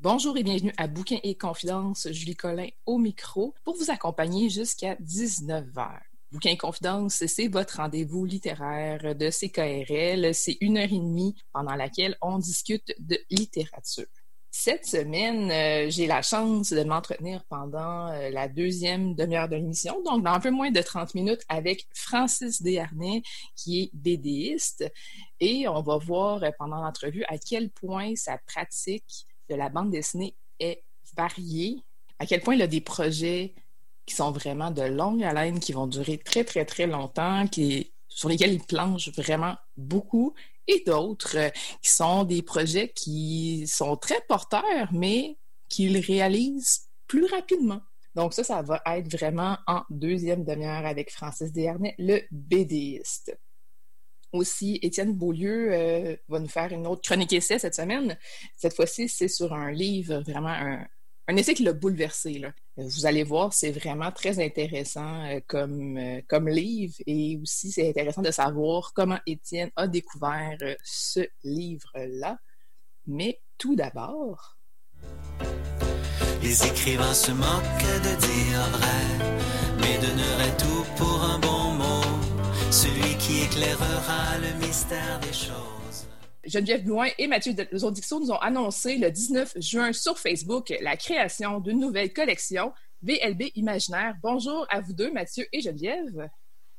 Bonjour et bienvenue à Bouquin et Confidence. Julie Collin au micro pour vous accompagner jusqu'à 19h. Bouquin et Confidence, c'est votre rendez-vous littéraire de CKRL. C'est une heure et demie pendant laquelle on discute de littérature. Cette semaine, euh, j'ai la chance de m'entretenir pendant euh, la deuxième demi-heure de l'émission, donc dans un peu moins de 30 minutes, avec Francis Desharnais, qui est BDiste. Et on va voir euh, pendant l'entrevue à quel point sa pratique de la bande dessinée est variée, à quel point il a des projets qui sont vraiment de longue haleine, qui vont durer très, très, très longtemps, qui, sur lesquels il planche vraiment beaucoup et d'autres euh, qui sont des projets qui sont très porteurs, mais qu'il réalise plus rapidement. Donc ça, ça va être vraiment en deuxième demi-heure avec Francis Desharnais, le BDiste. Aussi, Étienne Beaulieu euh, va nous faire une autre chronique essai cette semaine. Cette fois-ci, c'est sur un livre, vraiment un, un essai qui l'a bouleversé. Vous allez voir, c'est vraiment très intéressant euh, comme, euh, comme livre et aussi c'est intéressant de savoir comment Étienne a découvert ce livre-là. Mais tout d'abord... Les écrivains se moquent de dire vrai, mais donneraient tout pour un bon mot, celui qui éclairera le mystère des choses. Geneviève Blouin et Mathieu Dixon nous ont annoncé le 19 juin sur Facebook la création d'une nouvelle collection VLB Imaginaire. Bonjour à vous deux, Mathieu et Geneviève.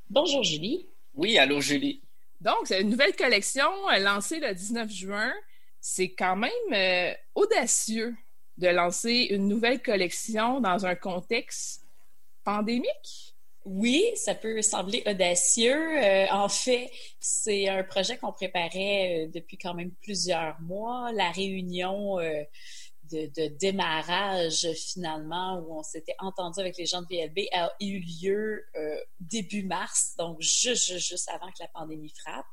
Bonjour Julie. Oui, allô Julie. Donc, c'est une nouvelle collection euh, lancée le 19 juin. C'est quand même euh, audacieux de lancer une nouvelle collection dans un contexte pandémique. Oui, ça peut sembler audacieux. Euh, en fait, c'est un projet qu'on préparait euh, depuis quand même plusieurs mois. La réunion euh, de, démarrage, finalement, où on s'était entendu avec les gens de VLB, a eu lieu début mars, donc juste, juste avant que la pandémie frappe.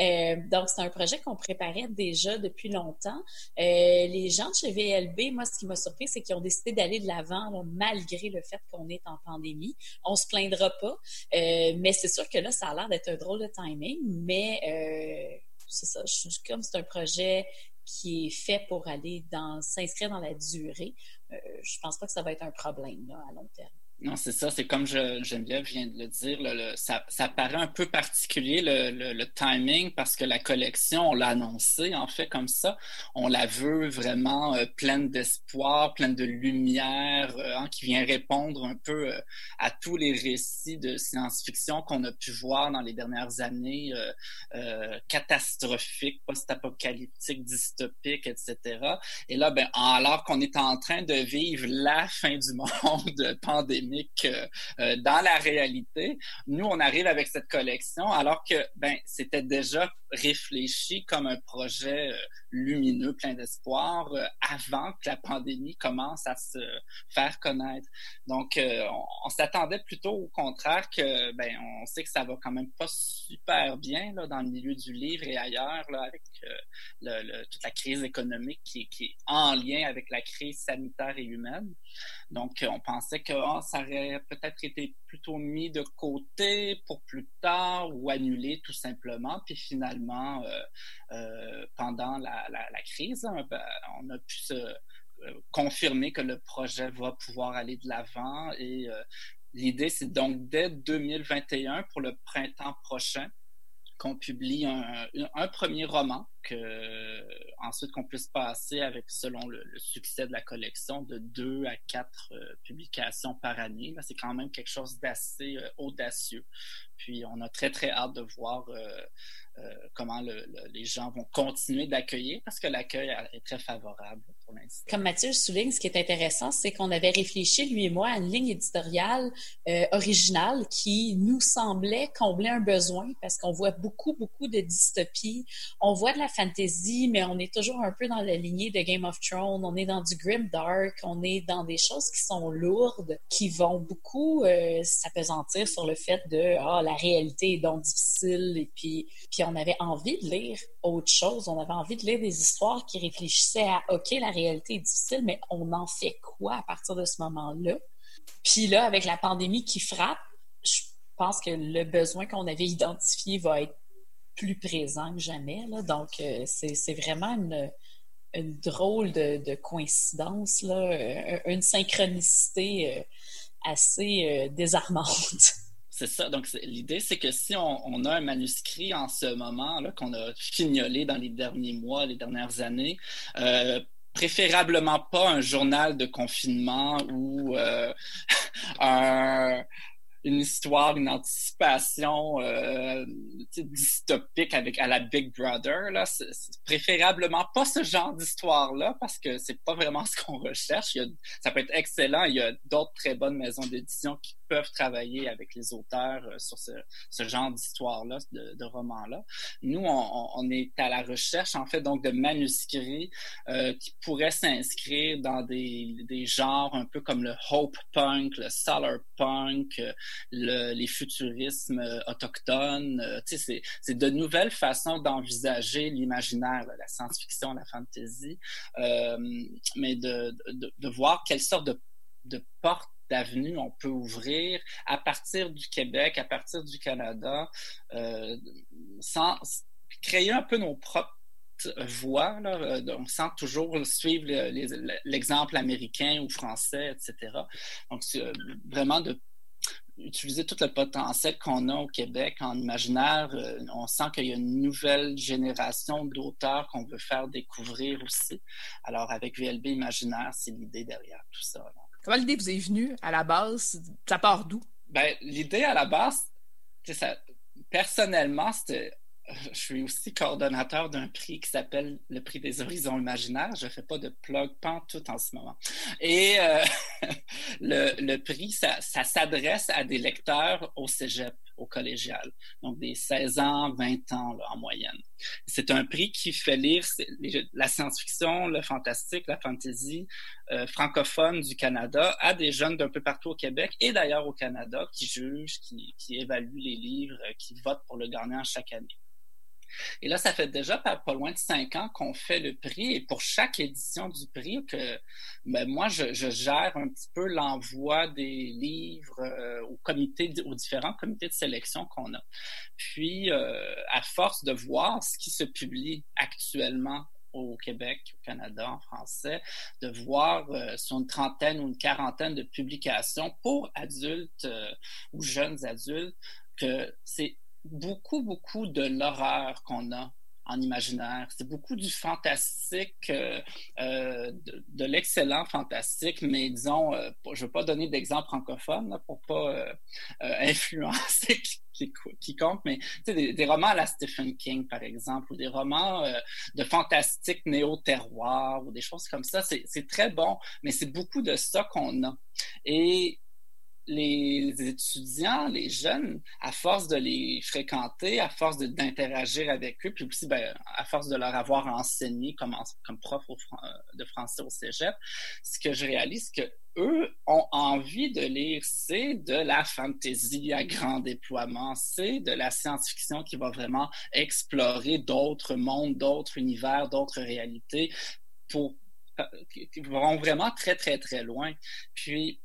Euh, donc, c'est un projet qu'on préparait déjà depuis longtemps. Euh, les gens de chez VLB, moi, ce qui m'a surpris, c'est qu'ils ont décidé d'aller de l'avant malgré le fait qu'on est en pandémie. On se plaindra pas, euh, mais c'est sûr que là, ça a l'air d'être un drôle de timing, mais c'est ça. Comme c'est un projet qui est fait pour aller dans s'inscrire dans la durée, je pense pas que ça va être un problème là, à long terme. Non, c'est ça. C'est comme je, Geneviève vient de le dire. ça, ça, paraît un peu particulier le, le, timing parce que la collection, on l'a annoncé en fait comme ça. On la veut vraiment euh, pleine d'espoir, pleine de lumière, euh, hein, qui vient répondre un peu euh, à tous les récits de science-fiction qu'on a pu voir dans les dernières années, catastrophiques, post-apocalyptiques, dystopiques, etc. Et là, ben, alors qu'on est en train de vivre la fin du monde pandémique, euh, euh, dans la réalité. Nous, on arrive avec cette collection alors que ben c'était déjà réfléchi comme un projet euh, lumineux, plein d'espoir, avant que la pandémie commence à se faire connaître. Donc, on, s'attendait plutôt au contraire que, ben, on sait que ça va quand même pas super bien là, dans le milieu du livre et ailleurs, là, avec le, toute la crise économique qui, est en lien avec la crise sanitaire et humaine. Donc, on pensait que oh, ça aurait peut-être été plutôt mis de côté pour plus tard ou annulé tout simplement. Puis finalement, euh, euh, pendant la, crise, hein, ben, on a pu se euh, confirmer que le projet va pouvoir aller de l'avant et L'idée, c'est donc dès 2021, pour le printemps prochain, qu'on publie un, premier roman, que, ensuite qu'on puisse passer avec, selon le, succès de la collection, de deux à quatre euh, publications par année. C'est quand même quelque chose d'assez euh, audacieux. Puis on a très, très hâte de voir euh, euh, comment les gens vont continuer d'accueillir parce que l'accueil est très favorable pour l'instant. Comme Mathieu souligne, ce qui est intéressant, c'est qu'on avait réfléchi, lui et moi, à une ligne éditoriale euh, originale qui nous semblait combler un besoin parce qu'on voit beaucoup, beaucoup de dystopies. On voit de la fantasy, mais on est toujours un peu dans la lignée de Game of Thrones. On est dans du grim dark, on est dans des choses qui sont lourdes, qui vont beaucoup euh, s'apesantir sur le fait de ah la réalité est donc difficile et puis puis on avait envie de lire autre chose. On avait envie de lire des histoires qui réfléchissaient à OK, la réalité est difficile, mais on en fait quoi à partir de ce moment-là? Puis là, avec la pandémie qui frappe, je pense que le besoin qu'on avait identifié va être plus présent que jamais. Donc, euh, c'est vraiment une, drôle de, coïncidence, là, une synchronicité assez désarmante. C'est ça. Donc, l'idée, c'est que si on, a un manuscrit en ce moment qu'on a fignolé dans les derniers mois, les dernières années, préférablement pas un journal de confinement ou un, une histoire, une anticipation euh, dystopique avec à la Big Brother. Là. C'est, préférablement pas ce genre d'histoire-là parce que c'est pas vraiment ce qu'on recherche. Il y a, ça peut être excellent. Il y a d'autres très bonnes maisons d'édition qui peuvent travailler avec les auteurs euh, sur ce, genre d'histoire-là, de, de romans-là. Nous, on, est à la recherche, en fait, donc de manuscrits euh, qui pourraient s'inscrire dans des, genres un peu comme le hope punk, le solar punk, euh, le, les futurismes autochtones. Euh, c'est, c'est de nouvelles façons d'envisager l'imaginaire, la science-fiction, la fantasy, mais de, voir quelle sorte de, de porte d'avenue on peut ouvrir à partir du Québec, à partir du Canada, euh, sans créer un peu nos propres voix, là, donc sans toujours suivre l'exemple américain ou français, etc. Donc, vraiment de utiliser tout le potentiel qu'on a au Québec en imaginaire. Euh, on sent qu'il y a une nouvelle génération d'auteurs qu'on veut faire découvrir aussi. Alors, avec VLB Imaginaire, c'est l'idée derrière tout ça. Comment l'idée vous est venue à la base? Ça part d'où? Ben, l'idée à la base, ça, personnellement, c'était je suis aussi coordonnateur d'un prix qui s'appelle le prix des horizons imaginaires. Je ne fais pas de plug tout en ce moment. Et euh, le, le, prix, ça, s'adresse à des lecteurs au cégep, au collégial, donc des 16 ans, 20 ans en moyenne. C'est un prix qui fait lire la science-fiction, le fantastique, la fantasy euh, francophone du Canada à des jeunes d'un peu partout au Québec et d'ailleurs au Canada qui jugent, qui, évaluent les livres, qui votent pour le gagnant chaque année. Et là, ça fait déjà pas, loin de cinq ans qu'on fait le prix. Et pour chaque édition du prix, que ben, moi, je, gère un petit peu l'envoi des livres euh, aux différents comités de sélection qu'on a. Puis, euh, à force de voir ce qui se publie actuellement au Québec, au Canada, en français, de voir euh, sur une trentaine ou une quarantaine de publications pour adultes ou jeunes adultes que c'est beaucoup, beaucoup de l'horreur qu'on a en imaginaire. C'est beaucoup du fantastique, euh, euh de, l'excellent fantastique, mais disons, euh, je ne veux pas donner d'exemple francophone pour pas euh, influencer quiconque, mais des, des, romans à la Stephen King, par exemple, ou des romans de fantastique néo-terroir, ou des choses comme ça. C'est très bon, mais c'est beaucoup de ça qu'on a. Et les étudiants, les jeunes, à force de les fréquenter, à force d'interagir avec eux, puis aussi ben, à force de leur avoir enseigné comme, prof de français au cégep, ce que je réalise, que eux ont envie de lire, c'est de la fantasy à grand déploiement, c'est de la science-fiction qui va vraiment explorer d'autres mondes, d'autres univers, d'autres réalités euh, qui vont vraiment très, très, très loin. Puis,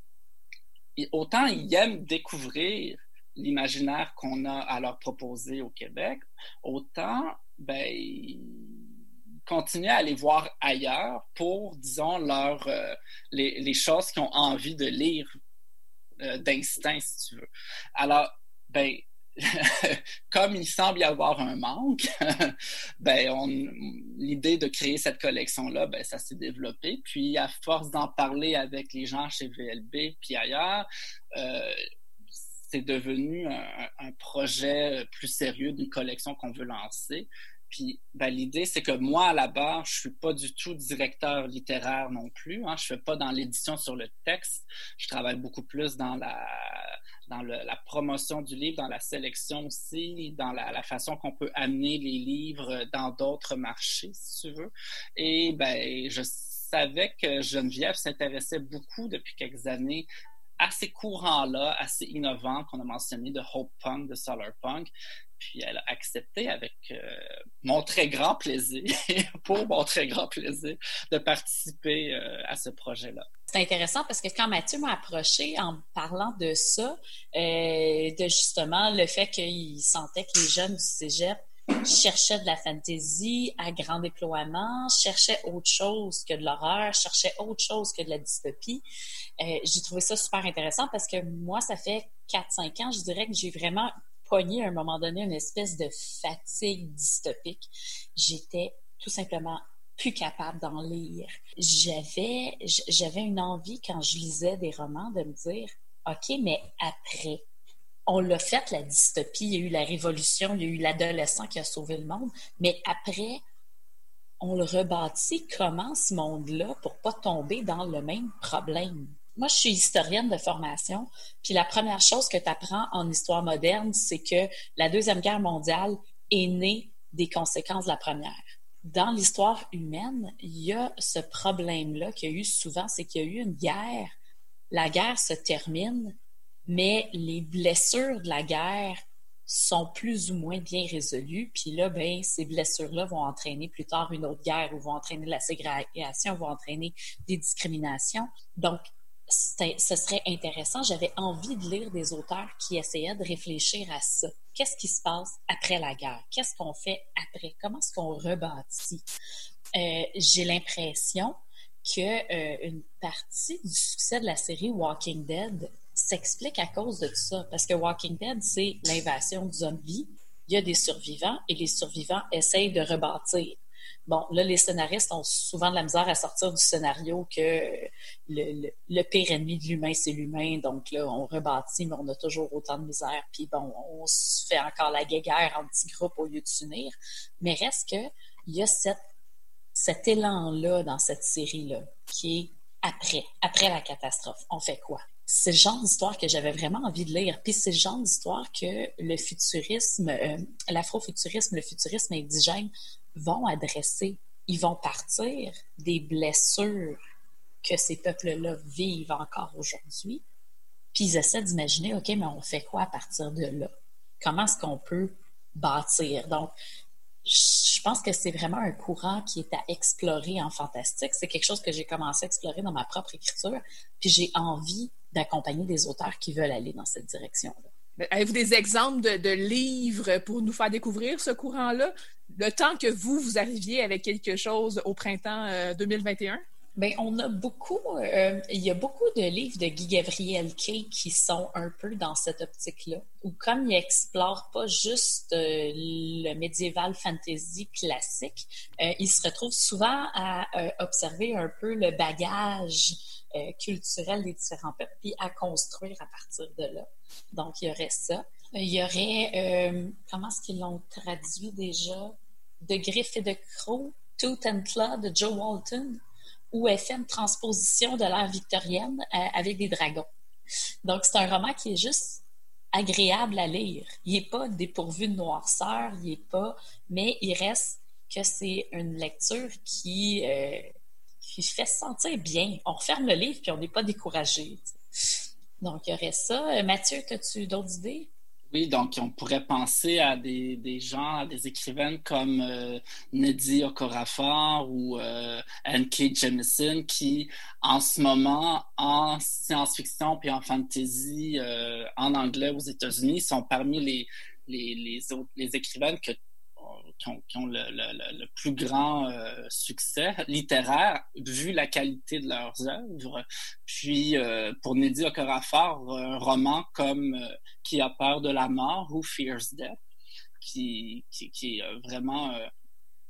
autant ils aiment découvrir l'imaginaire qu'on a à leur proposer au Québec, autant ben, ils continuent à aller voir ailleurs pour, disons, leur, euh, les, les, choses qu'ils ont envie de lire euh, d'instinct, si tu veux. Alors, ben, comme il semble y avoir un manque, ben l'idée de créer cette collection-là, ben, ça s'est développé. Puis à force d'en parler avec les gens chez VLB puis ailleurs, euh, c'est devenu un, projet plus sérieux d'une collection qu'on veut lancer. Puis ben, l'idée, c'est que moi, à la base, je suis pas du tout directeur littéraire non plus. Hein. Je fais pas dans l'édition sur le texte. Je travaille beaucoup plus dans la dans la promotion du livre, dans la sélection aussi, dans la, la façon qu'on peut amener les livres dans d'autres marchés, si tu veux. Et ben, je savais que Geneviève s'intéressait beaucoup depuis quelques années à ces courants-là, assez innovants qu'on a mentionnés de Hope Punk, de Solar Punk. Puis elle a accepté avec euh, mon très grand plaisir, pour mon très grand plaisir, de participer euh, à ce projet-là. C'est intéressant parce que quand Mathieu m'a approché en parlant de ça, euh, de justement le fait qu'il sentait que les jeunes du cégep je cherchais de la fantasy à grand déploiement, je cherchais autre chose que de l'horreur, je cherchais autre chose que de la dystopie. Euh, j'ai trouvé ça super intéressant parce que moi, ça fait 4-5 ans, je dirais que j'ai vraiment pogné à un moment donné une espèce de fatigue dystopique. J'étais tout simplement plus capable d'en lire. J'avais, j'avais une envie quand je lisais des romans de me dire, OK, mais après, on l'a fait, la dystopie, il y a eu la révolution, il y a eu l'adolescent qui a sauvé le monde, mais après, on le rebâtit comment ce monde-là pour pas tomber dans le même problème? Moi, je suis historienne de formation, puis la première chose que tu apprends en histoire moderne, c'est que la Deuxième Guerre mondiale est née des conséquences de la première. Dans l'histoire humaine, il y a ce problème-là qu'il y a eu souvent, c'est qu'il y a eu une guerre. La guerre se termine, mais les blessures de la guerre sont plus ou moins bien résolues. Puis là, ben, ces blessures-là vont entraîner plus tard une autre guerre ou vont entraîner la ségrégation, vont entraîner des discriminations. Donc, ce serait intéressant. J'avais envie de lire des auteurs qui essayaient de réfléchir à ça. Qu'est-ce qui se passe après la guerre? Qu'est-ce qu'on fait après? Comment est-ce qu'on rebâtit? Euh, j'ai l'impression que euh, une partie du succès de la série Walking Dead s'explique à cause de tout ça. Parce que Walking Dead, c'est l'invasion de zombies. Il y a des survivants et les survivants essayent de rebâtir. Bon, là, les scénaristes ont souvent de la misère à sortir du scénario que le, pire ennemi de l'humain, c'est l'humain. Donc là, on rebâtit, mais on a toujours autant de misère. Puis bon, on se fait encore la guéguerre en petits groupes au lieu de s'unir. Mais reste que il y a cet élan-là dans cette série-là qui est après, après la catastrophe. On fait quoi? C'est le genre d'histoire que j'avais vraiment envie de lire. Puis c'est le genre d'histoire que le futurisme, euh, l'afrofuturisme, le futurisme indigène vont adresser. Ils vont partir des blessures que ces peuples-là vivent encore aujourd'hui. Puis ils essaient d'imaginer, OK, mais on fait quoi à partir de là? Comment est-ce qu'on peut bâtir? Donc, je pense que c'est vraiment un courant qui est à explorer en fantastique. C'est quelque chose que j'ai commencé à explorer dans ma propre écriture. Puis j'ai envie d'accompagner des auteurs qui veulent aller dans cette direction-là. Avez-vous des exemples de, livres pour nous faire découvrir ce courant-là? Le temps que vous, vous arriviez avec quelque chose au printemps 2021? Euh, Bien, on a beaucoup, euh, il y a beaucoup de livres de Guy Gabriel Kay qui sont un peu dans cette optique-là, où comme il explore pas juste euh, le médiéval fantasy classique, il se retrouve souvent à observer un peu le bagage euh, culturel des différents peuples, puis à construire à partir de là. Donc, il y aurait ça. Il y aurait, euh, comment est-ce qu'ils l'ont traduit déjà? De Griff et de Croc, Tooth and Claw de Joe Walton, où elle fait une transposition de l'ère victorienne euh, avec des dragons. Donc, c'est un roman qui est juste agréable à lire. Il n'est pas dépourvu de noirceur, il n'est pas, mais il reste que c'est une lecture qui, qui fait se sentir bien. On referme le livre puis on n'est pas découragé. Donc, il y aurait ça. Euh, Mathieu, as-tu d'autres idées? Oui, donc on pourrait penser à des, des gens, à des écrivaines comme euh, Neddy Okorafor ou euh, N.K. Jemisin qui, en ce moment, en science-fiction puis en fantasy euh, en anglais aux États-Unis, sont parmi les, les, les, les écrivaines que qui ont, le, plus grand euh, succès littéraire vu la qualité de leurs œuvres. Puis euh, pour Neddy Okorafor, un roman comme euh, Qui a peur de la mort ou Fears Death, qui, qui, est vraiment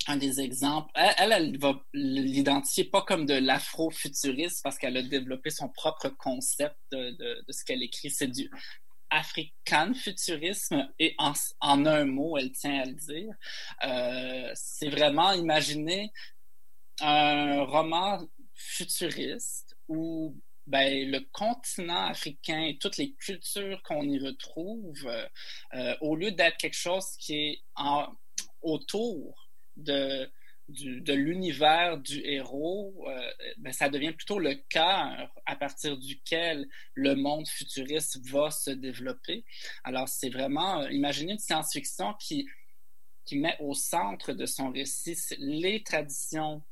un des exemples. Elle, elle, va l'identifier pas comme de l'afro-futuriste parce qu'elle a développé son propre concept de, de, de ce qu'elle écrit. C'est du african futurisme et en, un mot, elle tient à le dire. Euh, c'est vraiment imaginer un roman futuriste où ben, le continent africain et toutes les cultures qu'on y retrouve, euh, au lieu d'être quelque chose qui est autour de de l'univers du héros, euh, ben, ça devient plutôt le cœur à partir duquel le monde futuriste va se développer. Alors, c'est vraiment, euh, imaginer une science-fiction qui, qui met au centre de son récit les traditions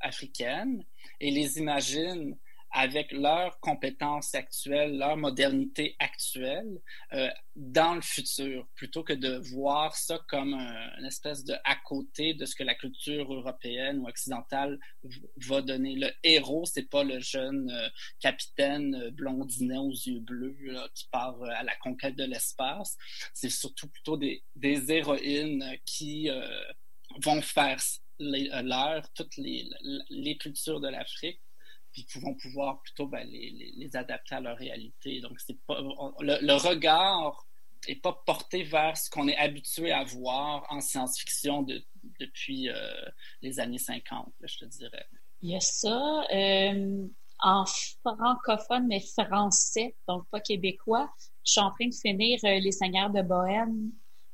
africaines et les imagine avec leurs compétences actuelles, leur modernité actuelle euh, dans le futur, plutôt que de voir ça comme une espèce de à côté de ce que la culture européenne ou occidentale va donner. Le héros, c'est pas le jeune euh, capitaine euh, blondinet aux yeux bleus qui part à la conquête de l'espace. C'est surtout plutôt des, des héroïnes qui vont faire leur, toutes les, les cultures de l'Afrique puis qui vont pouvoir plutôt ben, les, les, adapter à leur réalité. Donc, c'est pas le, regard n'est pas porté vers ce qu'on est habitué à voir en science-fiction depuis euh, les années 50, je te dirais. Il y a ça. Euh, en francophone, mais français, donc pas québécois, je suis en train de finir euh, Les Seigneurs de Bohème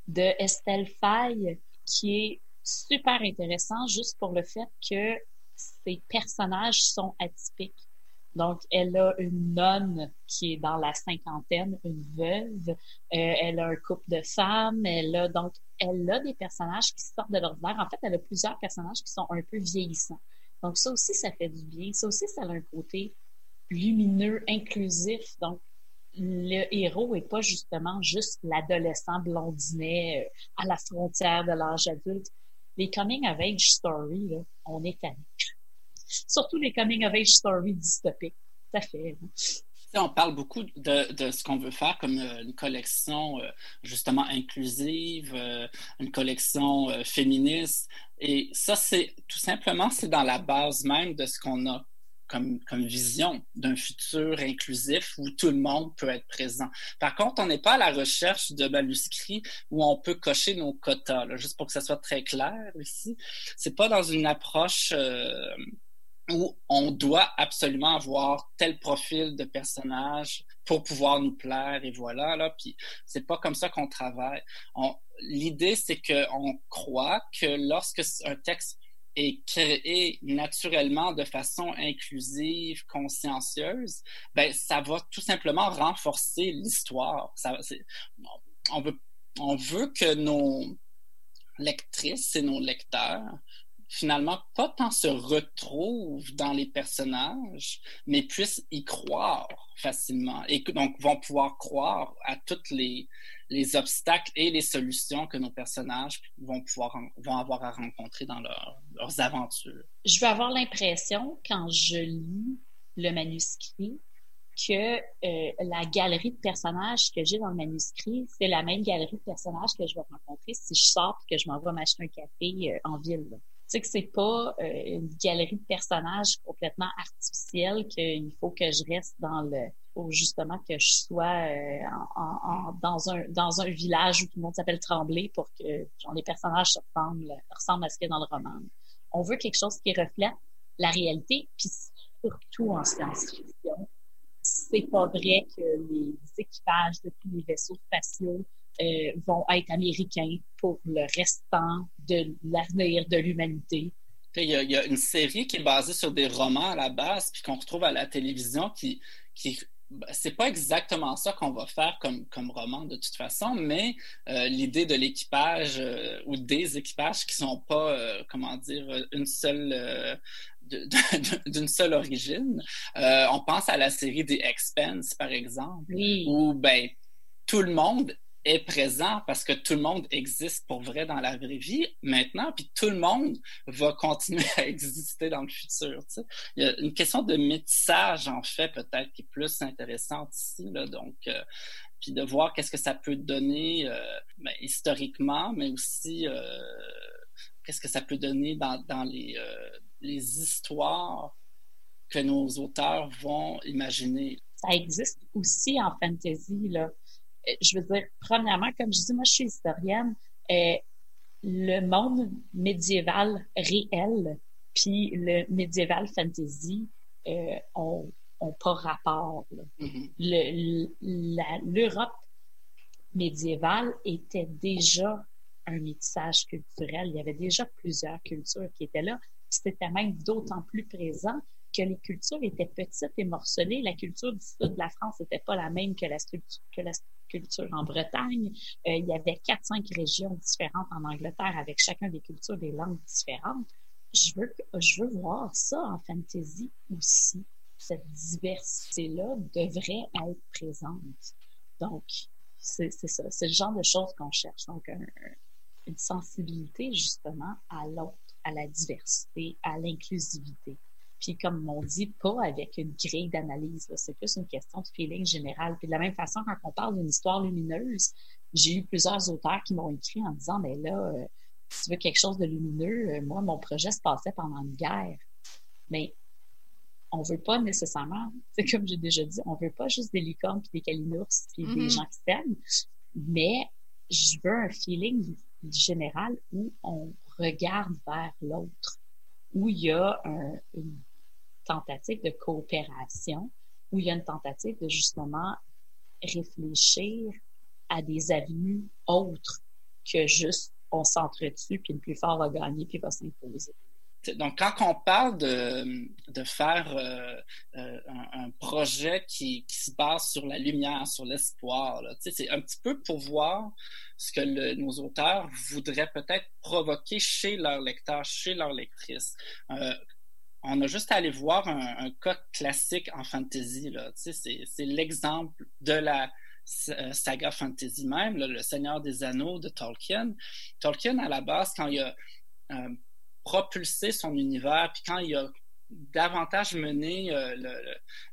de Estelle Faye, qui est super intéressant juste pour le fait que ses personnages sont atypiques. Donc, elle a une nonne qui est dans la cinquantaine, une veuve. Euh, elle a un couple de femmes. Elle a donc, elle a des personnages qui sortent de l'ordinaire. En fait, elle a plusieurs personnages qui sont un peu vieillissants. Donc, ça aussi, ça fait du bien. Ça aussi, ça a un côté lumineux, inclusif. Donc, le héros est pas justement juste l'adolescent blondinet euh, à la frontière de l'âge adulte les coming of age stories, on est tanné. Surtout les coming of age stories dystopiques. Ça fait. Hein. On parle beaucoup de, de ce qu'on veut faire comme euh, une collection euh, justement inclusive, euh, une collection féministe. Et ça, c'est tout simplement, c'est dans la base même de ce qu'on a comme, comme vision d'un futur inclusif où tout le monde peut être présent. Par contre, on n'est pas à la recherche de manuscrits où on peut cocher nos quotas, juste pour que ça soit très clair ici. C'est pas dans une approche euh, où on doit absolument avoir tel profil de personnage pour pouvoir nous plaire et voilà là puis c'est pas comme ça qu'on travaille l'idée c'est qu'on croit que lorsque un texte est créé naturellement de façon inclusive, consciencieuse, ben ça va tout simplement renforcer l'histoire. On veut, on veut que nos lectrices et nos lecteurs finalement pas tant se retrouvent dans les personnages, mais puissent y croire facilement et donc vont pouvoir croire à toutes les, les obstacles et les solutions que nos personnages vont pouvoir vont avoir à rencontrer dans leurs aventures. Je vais avoir l'impression quand je lis le manuscrit que euh, la galerie de personnages que j'ai dans le manuscrit, c'est la même galerie de personnages que je vais rencontrer si je sors et que je m'en vais m'acheter un café euh, en ville. Sais que c'est pas euh, une galerie de personnages complètement artificielle qu'il faut que je reste dans le faut justement que je sois euh, en, dans, un, dans un village où tout le monde s'appelle Tremblay pour que genre, les personnages ressemblent, ressemblent à ce qu'il y a dans le roman. On veut quelque chose qui reflète la réalité, puis surtout en science-fiction. C'est pas vrai que les équipages de tous les vaisseaux spatiaux euh, vont être américains pour le restant de l'avenir de l'humanité. Il y, a, il y, a, une série qui est basée sur des romans à la base, puis qu'on retrouve à la télévision, qui, qui c'est pas exactement ça qu'on va faire comme, comme roman de toute façon, mais euh, l'idée de l'équipage euh, ou des équipages qui sont pas, euh, comment dire, une seule d'une seule origine. on pense à la série des Expense, par exemple, où ben tout le monde est présent parce que tout le monde existe pour vrai dans la vraie vie maintenant, puis tout le monde va continuer à exister dans le futur. Tu sais. Il y a une question de métissage, en fait, peut-être, qui est plus intéressante ici. Donc, euh, puis de voir qu'est-ce que ça peut donner euh, ben, historiquement, mais aussi euh, qu'est-ce que ça peut donner dans, dans les, les histoires que nos auteurs vont imaginer. Ça existe aussi en fantasy, là je veux dire, premièrement, comme je dis, moi, je suis historienne. Euh, le monde médiéval réel puis le médiéval fantasy euh, ont, pas rapport. Mm-hmm. L'Europe médiévale était déjà un métissage culturel. Il y avait déjà plusieurs cultures qui étaient là. C'était même d'autant plus présent que les cultures étaient petites et morcelées. La culture du sud de la France n'était pas la même que la, culture en Bretagne. Euh, il y avait quatre, cinq régions différentes en Angleterre avec chacun des cultures, des langues différentes. Je veux, je veux voir ça en fantasy aussi. cette diversité-là devrait être présente. Donc, c'est ça. C'est le genre de choses qu'on cherche. Donc, une sensibilité justement à l'autre, à la diversité, à l'inclusivité. Puis comme on dit, pas avec une grille d'analyse. C'est plus une question de feeling général. Puis de la même façon, quand on parle d'une histoire lumineuse, j'ai eu plusieurs auteurs qui m'ont écrit en disant, mais là, euh, si tu veux quelque chose de lumineux, euh, moi, mon projet se passait pendant une guerre. Mais on veut pas nécessairement, c'est comme j'ai déjà dit, on veut pas juste des licornes puis des calinours puis des mm-hmm. gens qui s'aiment, mais je veux un feeling général où on regarde vers l'autre, où il y a une tentative de coopération, où il y a une tentative de justement réfléchir à des avenues autres que juste on s'entretue, puis le plus fort va gagner, puis va s'imposer. Donc, quand on parle de, de faire euh, euh, un, projet qui, qui, se base sur la lumière, sur l'espoir, c'est un petit peu pour voir ce que nos auteurs voudraient peut-être provoquer chez leurs lecteurs, chez leurs lectrices. Euh, on a juste à aller voir un, un cas classique en fantasy. C'est l'exemple de la saga fantasy même, Le Seigneur des Anneaux de Tolkien. Tolkien, à la base, quand il a propulser son univers, puis quand il a davantage mené euh,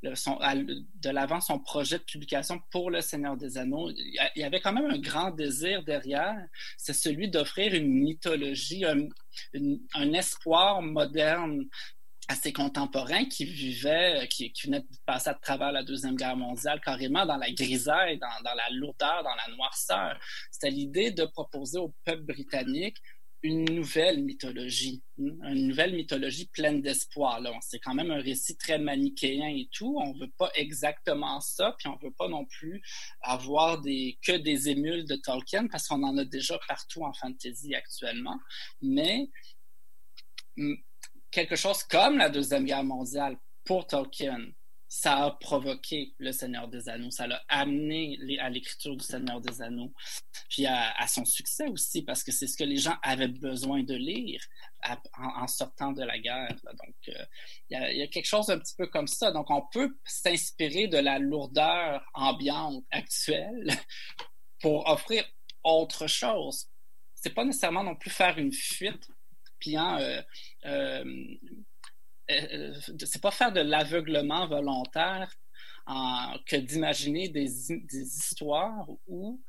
de l'avant son projet de publication pour Le Seigneur des Anneaux, il y avait quand même un grand désir derrière, c'est celui d'offrir une mythologie, un, espoir moderne à ses contemporains qui vivaient, qui, qui venaient de passer à travers la Deuxième Guerre mondiale, carrément dans la grisaille, dans, la lourdeur, dans la noirceur. C'était l'idée de proposer au peuple britannique une nouvelle mythologie, hein, une nouvelle mythologie pleine d'espoir. C'est quand même un récit très manichéen et tout. On veut pas exactement ça, puis on veut pas non plus avoir que des émules de Tolkien parce qu'on en a déjà partout en fantasy actuellement. Mais quelque chose comme la Deuxième Guerre mondiale pour Tolkien, ça a provoqué le Seigneur des Anneaux, ça l'a amené à l'écriture du Seigneur des Anneaux, puis à, son succès aussi, parce que c'est ce que les gens avaient besoin de lire en, sortant de la guerre. Donc, euh, il y, a quelque chose un petit peu comme ça. Donc, on peut s'inspirer de la lourdeur ambiante actuelle pour offrir autre chose. C'est pas nécessairement non plus faire une fuite, puis hein, euh, euh, euh, c'est pas faire de l'aveuglement volontaire que d'imaginer des, histoires où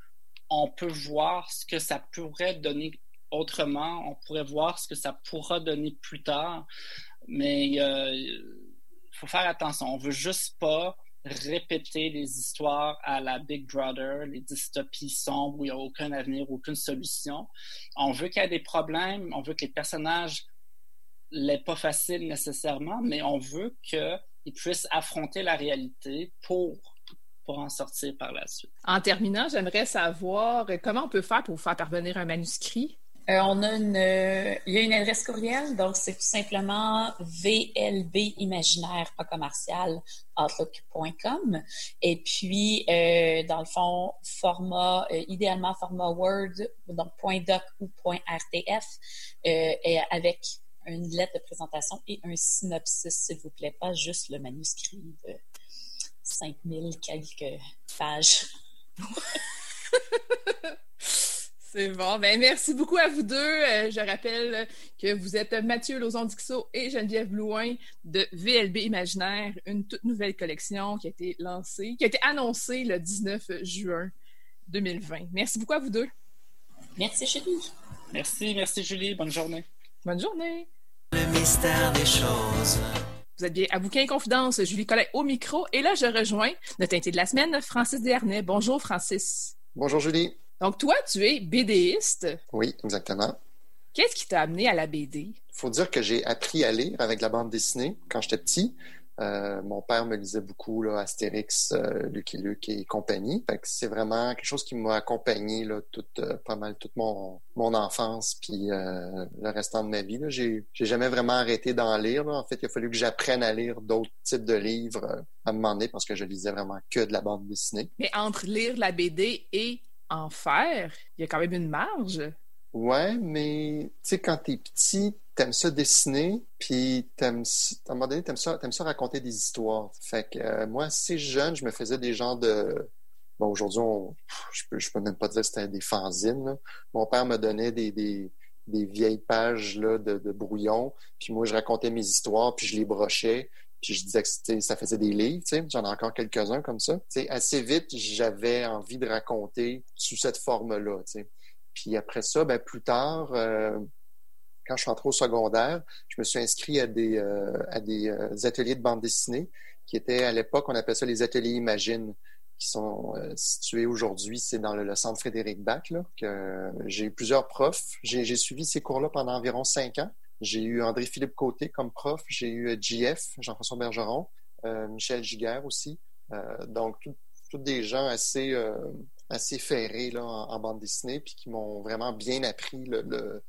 on peut voir ce que ça pourrait donner autrement, on pourrait voir ce que ça pourra donner plus tard, mais il faut faire attention. On veut juste pas répéter les histoires à la Big Brother, les dystopies sombres où il n'y a aucun avenir, aucune solution. On veut qu'il y ait des problèmes, on veut que les personnages l'est pas facile nécessairement, mais on veut qu'ils puissent affronter la réalité pour pour en sortir par la suite. En terminant, j'aimerais savoir comment on peut faire pour faire parvenir un manuscrit? Euh, on a une, euh, il y a une adresse courriel, donc c'est tout simplement vlbimaginaire pas commercial outlook.com. Et puis, euh, dans le fond, format, idéalement format Word, donc .doc ou .rtf, et avec une lettre de présentation et un synopsis, s'il vous plaît, pas juste le manuscrit de 5000 quelques pages. C'est bon. Ben, merci beaucoup à vous deux. Euh, je rappelle que vous êtes Mathieu Lozon-Dixot et Geneviève Blouin de VLB Imaginaire, une toute nouvelle collection qui a été lancée, qui a été annoncée le 19 juin 2020. Merci beaucoup à vous deux. Merci, Julie. Merci, merci, Julie. Bonne journée. Bonne journée. Le mystère des choses. Vous êtes bien à Bouquin et Confidence, Julie Collet au micro. Et là, je rejoins notre invité de la semaine, Francis Dernay. Bonjour, Francis. Bonjour, Julie. Donc, toi, tu es BDiste. Oui, exactement. Qu'est-ce qui t'a amené à la BD? Il faut dire que j'ai appris à lire avec la bande dessinée quand j'étais petit. Euh, mon père me lisait beaucoup là, Astérix, euh, Lucky Luke et compagnie. c'est vraiment quelque chose qui m'a accompagné là, toute, euh, pas mal toute mon, mon enfance puis le restant de ma vie. J'ai, j'ai jamais vraiment arrêté d'en lire. En fait, il a fallu que j'apprenne à lire d'autres types de livres à un moment donné parce que je lisais vraiment que de la bande dessinée. Mais entre lire la BD et en faire, il y a quand même une marge. Ouais, mais tu sais, quand t'es petit, t'aimes ça dessiner, puis t'aimes, à un moment donné, t'aimes ça, t'aimes ça raconter des histoires. Fait que euh, moi, assez jeune, je me faisais des genres de... Bon, aujourd'hui, je peux, je peux même pas dire que c'était des fanzines. Mon père me donnait des, des, des vieilles pages là, de, de brouillon, puis moi, je racontais mes histoires, puis je les brochais, puis je disais que ça faisait des livres, j'en ai encore quelques-uns comme ça. T'sais, assez vite, j'avais envie de raconter sous cette forme-là. Puis après ça, ben, plus tard, euh, quand je suis entré au secondaire, je me suis inscrit à des, euh, à des euh, ateliers de bande dessinée qui étaient à l'époque, on appelle ça les ateliers Imagine, qui sont situés aujourd'hui, c'est dans le, centre Frédéric Bach. que j'ai eu plusieurs profs. J'ai suivi ces cours-là pendant environ cinq ans. J'ai eu André-Philippe Côté comme prof, j'ai eu JF, Jean-François Bergeron, Michel Giguère aussi. donc, tous des gens assez assez ferrés là, en, bande dessinée, puis qui m'ont vraiment bien appris le,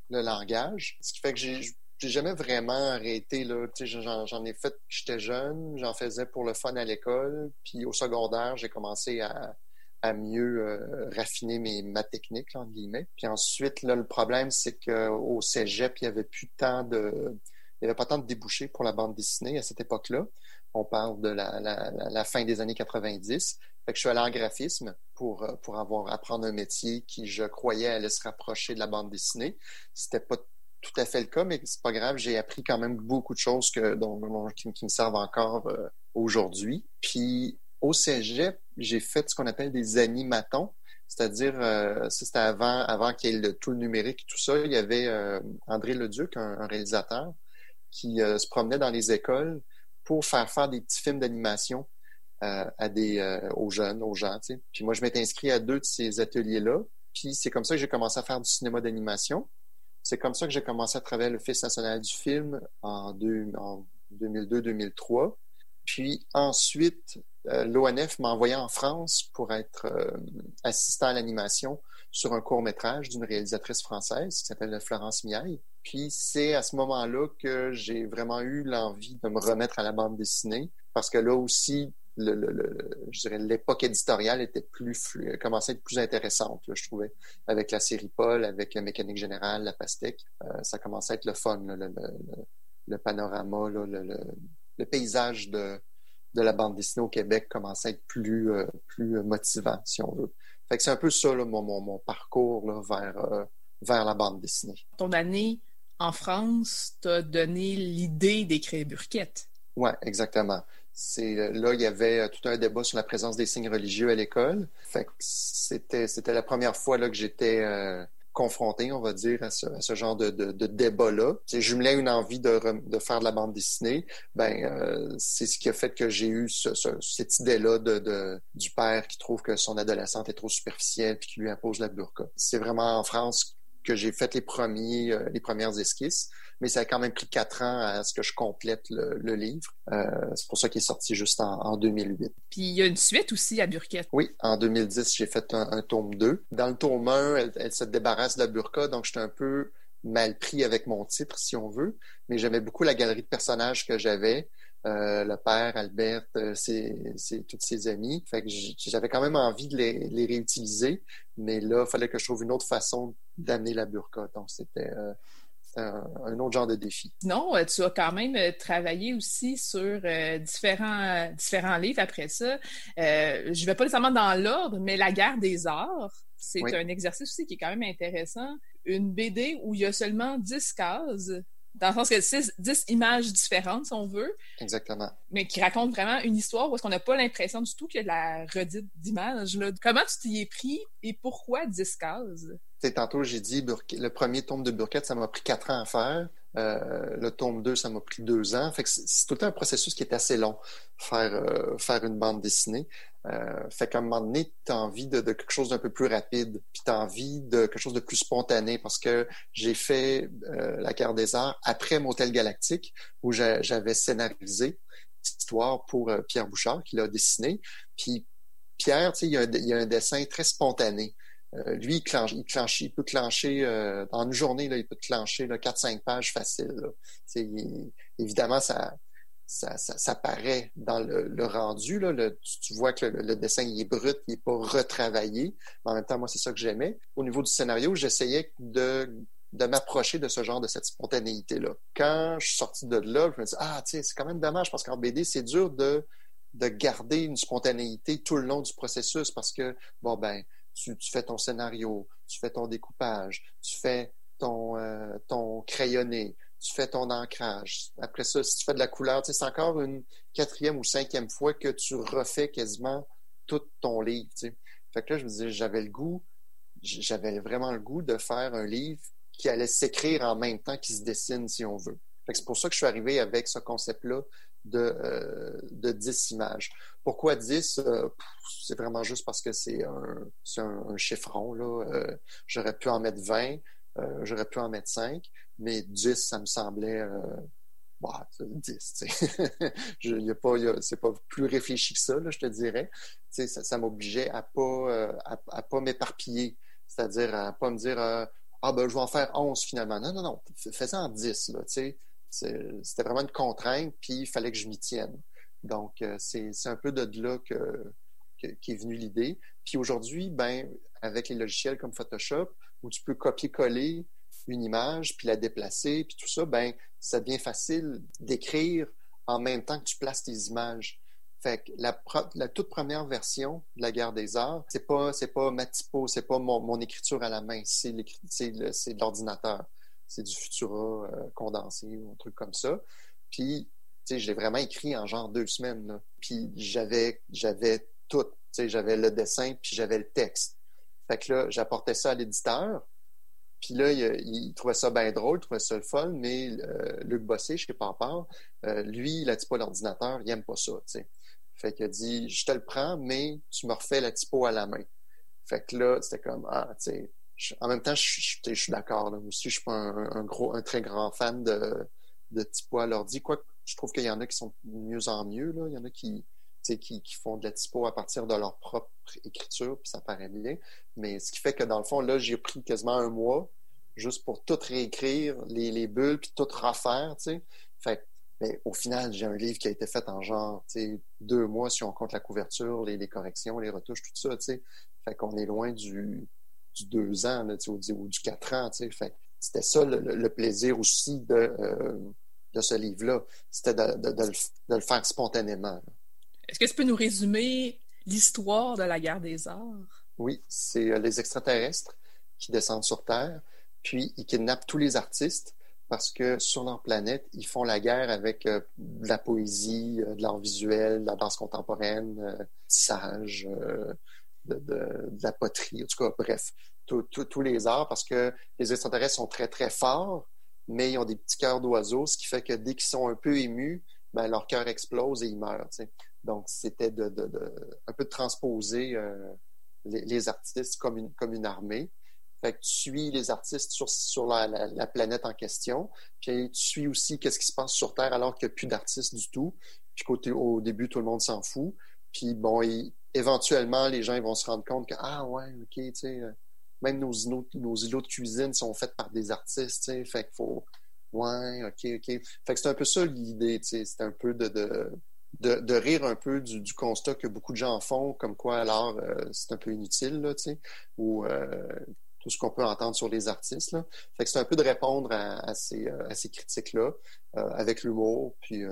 le, langage. Ce qui fait que j'ai jamais vraiment arrêté. J'en, ai fait j'étais jeune, j'en faisais pour le fun à l'école, puis au secondaire, j'ai commencé à, à mieux euh, raffiner mes, ma technique, là, guillemets. Puis ensuite, là, le problème, c'est qu'au cégep, il n'y avait plus tant de... Il n'y avait pas tant de débouchés pour la bande dessinée à cette époque-là. On parle de la, la, la, fin des années 90. Fait que je suis allé en graphisme pour, euh, pour avoir apprendre un métier qui, je croyais, allait se rapprocher de la bande dessinée. C'était pas tout à fait le cas, mais c'est pas grave. J'ai appris quand même beaucoup de choses que, dont, qui, me servent encore euh, aujourd'hui. Puis au cégep, j'ai fait ce qu'on appelle des animatons. C'est-à-dire, euh, ça c'était avant, avant qu'il y ait tout le numérique et tout ça. Il y avait André Leduc, un, réalisateur, qui se promenait dans les écoles pour faire faire des petits films d'animation euh, à des, euh, aux jeunes, aux gens. Puis moi, je m'étais inscrit à deux de ces ateliers-là. Puis c'est comme ça que j'ai commencé à faire du cinéma d'animation. C'est comme ça que j'ai commencé à travailler le Fils national du film en, en 2002-2003. Puis ensuite, euh, l'ONF m'a envoyé en France pour être assistant à l'animation sur un court métrage d'une réalisatrice française qui s'appelle Florence Miaille. Puis c'est à ce moment-là que j'ai vraiment eu l'envie de me remettre à la bande dessinée parce que là aussi, je dirais l'époque éditoriale était plus commençait à être plus intéressante, je trouvais, avec la série Paul, avec la mécanique générale, la pastèque, euh, ça commençait à être le fun, le, panorama, le, paysage de, de la bande dessinée au Québec commençait à être plus, euh, plus motivant, si on veut. Fait que c'est un peu ça, mon, mon, parcours là, vers, euh, vers la bande dessinée. Ton année en France t'a donné l'idée d'écrire Burquette. Oui, exactement. C'est euh, là il y avait euh, tout un débat sur la présence des signes religieux à l'école. Fait que c'était c'était la première fois là que j'étais euh, confronté, on va dire, à ce, genre de, débat-là. Je jumelé une envie de, faire de la bande dessinée. Ben, c'est ce qui a fait que j'ai eu cette idée-là du père qui trouve que son adolescente est trop superficielle puis qui lui impose la burqa. C'est vraiment en France que j'ai fait les premiers, euh, les premières esquisses, mais ça a quand même pris quatre ans à ce que je complète le, livre. Euh, c'est pour ça qu'il est sorti juste en, 2008. Puis il y a une suite aussi à Burkett. Oui, en 2010, j'ai fait un, tome 2. Dans le tome 1, elle, se débarrasse de la burqa, donc j'étais un peu mal pris avec mon titre, si on veut, mais j'aimais beaucoup la galerie de personnages que j'avais. Euh, le père, Albert, c'est tous ses amis. Fait que j'avais quand même envie de les, les, réutiliser, mais là, il fallait que je trouve une autre façon d'amener la burqa. Donc, c'était euh, un, autre genre de défi. Non, euh, tu as quand même euh, travaillé aussi sur différents, différents livres après ça. je ne vais pas nécessairement dans l'ordre, mais La guerre des arts, c'est un exercice aussi qui est quand même intéressant. Une BD où il y a seulement 10 cases dans le sens que c'est 10 images différentes, si on veut. Exactement. Mais qui racontent vraiment une histoire où est-ce qu'on n'a pas l'impression du tout qu'il y a de la redite d'images. Comment tu t'y es pris et pourquoi 10 cases? tantôt, j'ai dit le premier tome de Burkett, ça m'a pris quatre ans à faire. Euh, le tome 2, ça m'a pris deux ans. C'est tout un processus qui est assez long, faire, euh, faire une bande dessinée. Euh, fait qu'à un moment donné, tu as envie de, quelque chose d'un peu plus rapide, puis tu as envie de quelque chose de plus spontané, parce que j'ai fait euh, La Guerre des Arts après Motel Galactique, où j'avais scénarisé cette histoire pour Pierre Bouchard, qui l'a dessiné. Puis Pierre, il, y a un dessin très spontané. Euh, lui, il, peut clencher, euh, en une journée, il peut clencher 4-5 pages faciles. évidemment, ça, ça, paraît dans le, rendu. Tu, vois que le, dessin est brut, il n'est pas retravaillé. Mais en même temps, moi, c'est ça que j'aimais. Au niveau du scénario, j'essayais de m'approcher de ce genre de cette spontanéité-là. Quand je suis sorti de là, je me dis, ah, c'est quand même dommage parce qu'en BD, c'est dur de, de garder une spontanéité tout le long du processus parce que, bon, ben, tu, fais ton scénario, tu fais ton découpage, tu fais ton, euh, ton crayonné, tu fais ton ancrage. Après ça, si tu fais de la couleur, c'est encore une quatrième ou cinquième fois que tu refais quasiment tout ton livre. Fait que là, je me disais, j'avais le goût, j'avais vraiment le goût de faire un livre qui allait s'écrire en même temps qu'il se dessine, si on veut. C'est pour ça que je suis arrivé avec ce concept-là de, euh, de 10 images. Pourquoi 10? Euh, c'est vraiment juste parce que c'est un, chiffron. Euh, j'aurais pu en mettre 20, j'aurais pu en mettre 5, mais 10, ça me semblait... Bah, 10, il pas, c'est pas plus réfléchi que ça, là, je te dirais. Ça, m'obligeait à pas, à, à, pas m'éparpiller, c'est-à-dire à pas me dire ah ben je vais en faire 11 finalement. Non, non, non, fais-en 10, là, tu sais. C'était vraiment une contrainte, puis il fallait que je m'y tienne. Donc, euh, c'est un peu de là que, qu'est venue l'idée. Puis aujourd'hui, ben, avec les logiciels comme Photoshop, où tu peux copier-coller une image, puis la déplacer, puis tout ça, ben, ça devient facile d'écrire en même temps que tu places tes images. Fait que la, toute première version de la guerre des arts, c'est pas c'est pas ma typo, c'est pas mon, mon, écriture à la main, c'est l'ordinateur c'est du Futura euh, condensé ou un truc comme ça. Puis, tu sais, je l'ai vraiment écrit en genre deux semaines. Puis j'avais, j'avais tout. Tu sais, j'avais le dessin, puis j'avais le texte. Fait que là, j'apportais ça à l'éditeur. Puis là, il, trouvait ça bien drôle, il trouvait ça le fun, mais euh, Luc Bossé, chez Papa, euh, lui, il a pas l'ordinateur, il aime pas ça, tu sais. Fait qu'il a dit, je te le prends, mais tu me refais la typo à la main. Fait que là, c'était comme, ah, tu sais, en même temps, je, suis d'accord. Moi aussi, je suis pas un, gros, un très grand fan de, de typo à l'ordi. Quoi, je trouve qu'il y en a qui sont mieux en mieux. Là. Il y en a qui, qui, qui font de la typo à partir de leur propre écriture, puis ça paraît bien. Mais ce qui fait que dans le fond, là, j'ai pris quasiment un mois juste pour tout réécrire, les, les bulles, puis tout refaire. sais. Fait mais au final, j'ai un livre qui a été fait en genre deux mois si on compte la couverture, les, les corrections, les retouches, tout ça. sais. Fait qu'on est loin du, du deux ans là, ou, ou, du quatre ans. C'était ça le, plaisir aussi de, euh, de ce livre-là. C'était de, de, de, le, faire spontanément. Est-ce que tu peux nous résumer l'histoire de la guerre des arts? Oui, c'est euh, les extraterrestres qui descendent sur Terre, puis ils kidnappent tous les artistes parce que sur leur planète, ils font la guerre avec euh, de la poésie, de l'art visuel, de la danse contemporaine, euh, sage, de, la poterie, en tout cas, bref, tous les arts, parce que les extraterrestres sont très, très forts, mais ils ont des petits cœurs d'oiseaux, ce qui fait que dès qu'ils sont un peu émus, ben, leur cœur explose et ils meurent. Donc, c'était de, un peu de transposer euh, les, artistes comme une, comme une armée. Fait que tu suis les artistes sur, sur la, planète en question, puis tu suis aussi qu'est-ce qui se passe sur Terre alors qu'il n'y a plus d'artistes du tout, puis qu'au au début, tout le monde s'en fout. Puis bon, éventuellement, les gens vont se rendre compte que, ah ouais, OK, euh, même nos, îlots de cuisine sont faits par des artistes, tu fait qu'il faut, ouais, OK, OK. Fait que c'est un peu ça l'idée, c'est un peu de, de, de, rire un peu du, constat que beaucoup de gens font, comme quoi alors euh, c'est un peu inutile, là, ou euh, tout ce qu'on peut entendre sur les artistes. Fait que c'est un peu de répondre à, à ces, à ces critiques-là avec l'humour, puis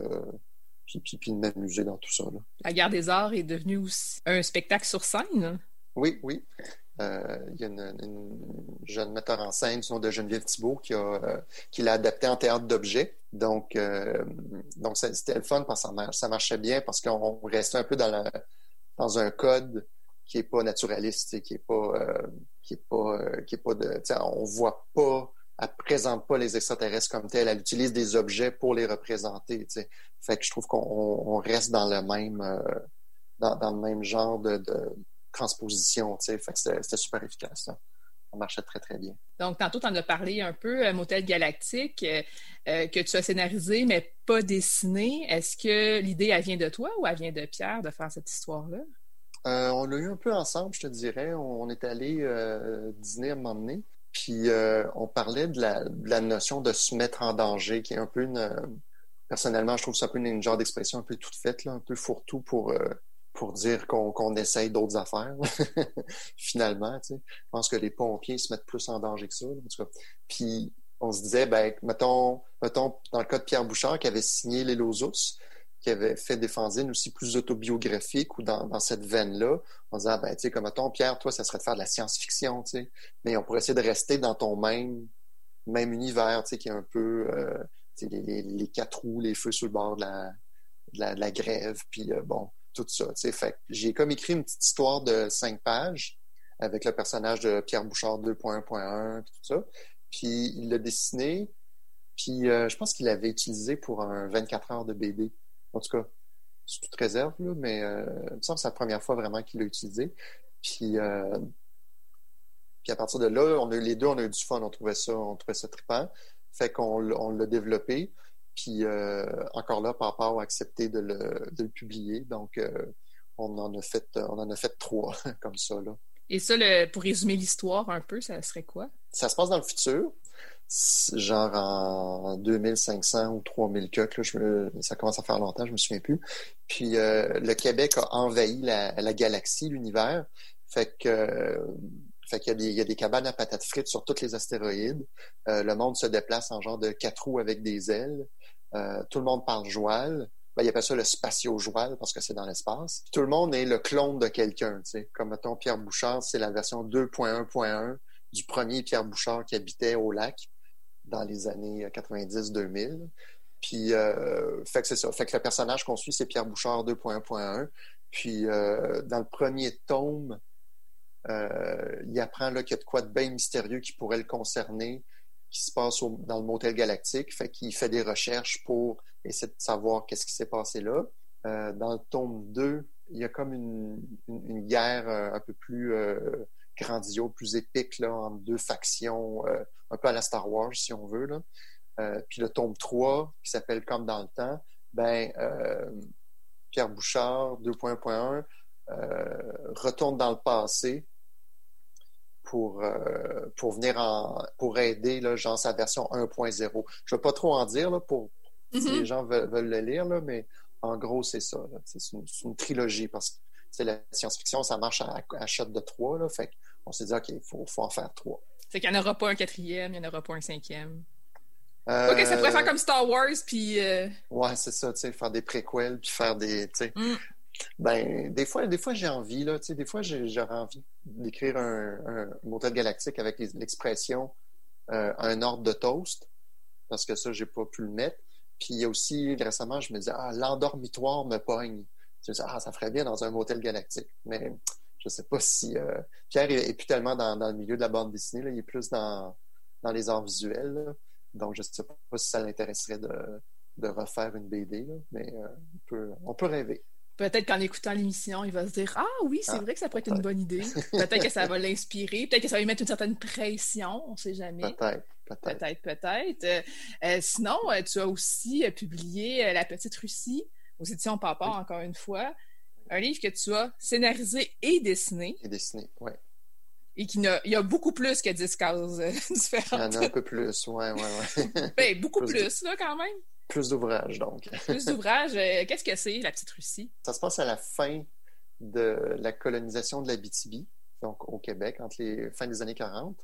puis, puis, de m'amuser dans tout ça. Là. La Guerre des Arts est devenue aussi un spectacle sur scène. Oui, oui. Euh, il y a une, jeune metteur en scène du nom de Geneviève Thibault qui, a, euh, qui l'a adapté en théâtre d'objets. Donc, euh, donc c'était le fun parce que ça, marchait bien parce qu'on restait un peu dans, la, dans un code qui est pas naturaliste, qui est pas, qui est pas, qui est pas de, on voit pas elle présente pas les extraterrestres comme tels, elle utilise des objets pour les représenter. Fait que je trouve qu'on reste dans le même euh, dans, le même genre de, transposition. Fait que c'était super efficace. Ça. marchait très, très bien. Donc, tantôt, tu en as parlé un peu, euh, Motel Galactique, euh, que tu as scénarisé, mais pas dessiné. Est-ce que l'idée, elle vient de toi ou elle vient de Pierre de faire cette histoire-là? on l'a eu un peu ensemble, je te dirais. On est allé dîner à un moment donné. Puis euh, on parlait de la, notion de se mettre en danger, qui est un peu une. personnellement, je trouve ça un peu une, genre d'expression un peu toute faite, là, un peu fourre-tout pour, euh, pour dire qu'on essaye d'autres affaires, finalement. Tu sais. Je pense que les pompiers se mettent plus en danger que ça. En tout cas. Puis on se disait, ben, mettons, mettons, dans le cas de Pierre Bouchard, qui avait signé Les Losus, qui avait fait des fanzines aussi plus autobiographiques ou dans, cette veine-là, on disait, ah, ben, tu sais, comme mettons, Pierre, toi, ça serait de faire de la science-fiction, tu sais. Mais on pourrait essayer de rester dans ton même, univers, tu sais, qui est un peu, euh, les, les, les, quatre roues, les feux sur le bord de la, grève, puis euh, bon, tout ça, tu sais. Fait j'ai comme écrit une petite histoire de cinq pages avec le personnage de Pierre Bouchard 2.1.1, tout ça. Puis il l'a dessiné, puis euh, je pense qu'il l'avait utilisé pour un 24 heures de BD. En tout cas, sous toute réserve, là, mais euh, il me semble que c'est la première fois vraiment qu'il l'a utilisé. Puis, euh, puis à partir de là, on a, les deux, on a eu du fun, on trouvait ça, on trouvait ça trippant. Fait qu'on on l'a développé. Puis euh, encore là, Papa a accepté de le, de le publier. Donc, on en a fait, on en a fait trois comme ça. Là. Et ça, le, pour résumer l'histoire un peu, ça serait quoi? Ça se passe dans le futur, genre en 2500 ou 3000 que je me, ça commence à faire longtemps, je me souviens plus. Puis euh, le Québec a envahi la, la galaxie, l'univers. Fait que fait qu'il y a, des, il y a des cabanes à patates frites sur tous les astéroïdes. Euh, le monde se déplace en genre de quatre roues avec des ailes. Euh, tout le monde parle joual. Ben, il appelle ça le spatio-joual parce que c'est dans l'espace. Tout le monde est le clone de quelqu'un. Comme mettons Pierre Bouchard, c'est la version 2.1.1 du premier Pierre Bouchard qui habitait au lac dans les années 90-2000. Puis, euh, fait que c'est ça. Fait que le personnage qu'on suit, c'est Pierre Bouchard 2.1.1. Puis, euh, dans le premier tome, euh, il apprend qu'il y a de quoi de bien mystérieux qui pourrait le concerner, qui se passe dans le motel galactique. Fait qu'il fait des recherches pour essayer de savoir qu'est-ce qui s'est passé là. Euh, dans le tome 2, il y a comme une, guerre euh, un peu plus euh, grandiose, plus épique là, entre deux factions, euh, un peu à la Star Wars, si on veut. Là. Euh, puis le tome 3, qui s'appelle Comme dans le temps, ben Pierre Bouchard, 2.1.1, retourne dans le passé pour, euh, pour venir en, pour aider, là, genre sa version 1.0. Je ne vais pas trop en dire là, pour si Mhm. les gens veulent, veulent le lire, là, mais en gros, c'est ça. C'est une, trilogie parce que c'est la science-fiction, ça marche à, à shot de trois. Là, fait on s'est dit, OK, il faut, faut en faire trois. Fait qu'il n'y en aura pas un quatrième, il n'y en aura pas un cinquième. Euh, Ok, ça pourrait faire comme Star Wars, puis... euh, Ouais, c'est ça, tu sais, faire des préquels, puis faire des, Mm. ben, des fois, des fois, j'ai envie, là, tu sais, des fois, j'aurais envie d'écrire un, un motel galactique avec l'expression euh, un ordre de toast, parce que ça, j'ai pas pu le mettre. Puis il y a aussi, récemment, je me disais, ah, l'endormitoire me pogne. Je me disais, ah, ça ferait bien dans un motel galactique. Mais je sais pas si, euh, Pierre est, est plus tellement dans, dans le milieu de la bande dessinée, là, il est plus dans, dans les arts visuels, là. Donc, je sais pas si ça l'intéresserait de, de refaire une BD, là, mais euh, on, peut, on peut rêver. Peut-être qu'en écoutant l'émission, il va se dire Ah oui, c'est Ah, vrai que ça pourrait être une bonne idée. Peut-être que ça va l'inspirer. Peut-être que ça va lui mettre une certaine pression. On ne sait jamais. Peut-être, peut-être. Peut-être, peut-être. Euh, sinon, tu as aussi publié La Petite Russie aux éditions Papa, Oui. encore une fois. Un livre que tu as scénarisé et dessiné Et dessiné, ouais. et qui n'a, il y a beaucoup plus que 10 cases euh, Il y en différentes. a un peu plus, ouais, ouais, ouais. Ben, beaucoup Plus plus, là, quand même. plus d'ouvrages, donc. Plus d'ouvrages. Euh, Qu'est-ce que c'est, La Petite Russie? Ça se passe à la fin de la colonisation de l'Abitibi, donc au Québec, entre les fins des années 40.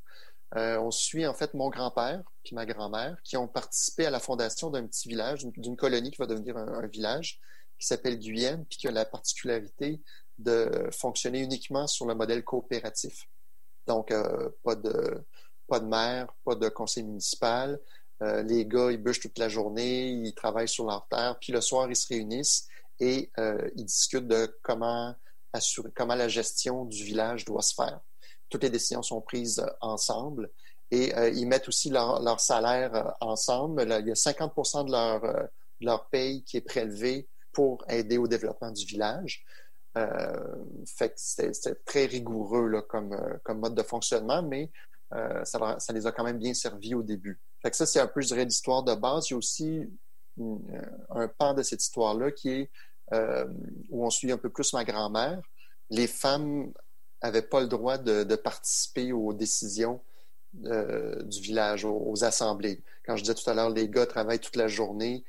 Euh, on suit en fait mon grand-père puis ma grand-mère qui ont participé à la fondation d'un petit village, d'une- d'une colonie qui va devenir un, un village qui s'appelle Guyenne, puis qui a la particularité de fonctionner uniquement sur le modèle coopératif. Donc, euh, pas de pas de maire, pas de conseil municipal. Euh, les gars, ils bûchent toute la journée, ils travaillent sur leur terre, puis le soir, ils se réunissent et euh, ils discutent de comment assurer, comment la gestion du village doit se faire. Toutes les décisions sont prises ensemble et ils mettent aussi leur, salaire ensemble. Il y a 50 de leur, de leur paye qui est prélevé pour aider au développement du village. Euh, fait que c'était très rigoureux là, comme, euh, comme mode de fonctionnement, mais euh, ça, les a quand même bien servi au début. Fait que ça, c'est un peu, je dirais, l'histoire de base. Il y a aussi un pan de cette histoire-là qui est où on suit un peu plus ma grand-mère. Les femmes avaient pas le droit de, participer aux décisions du village, aux, assemblées. Quand je disais tout à l'heure, les gars travaillent toute la journée,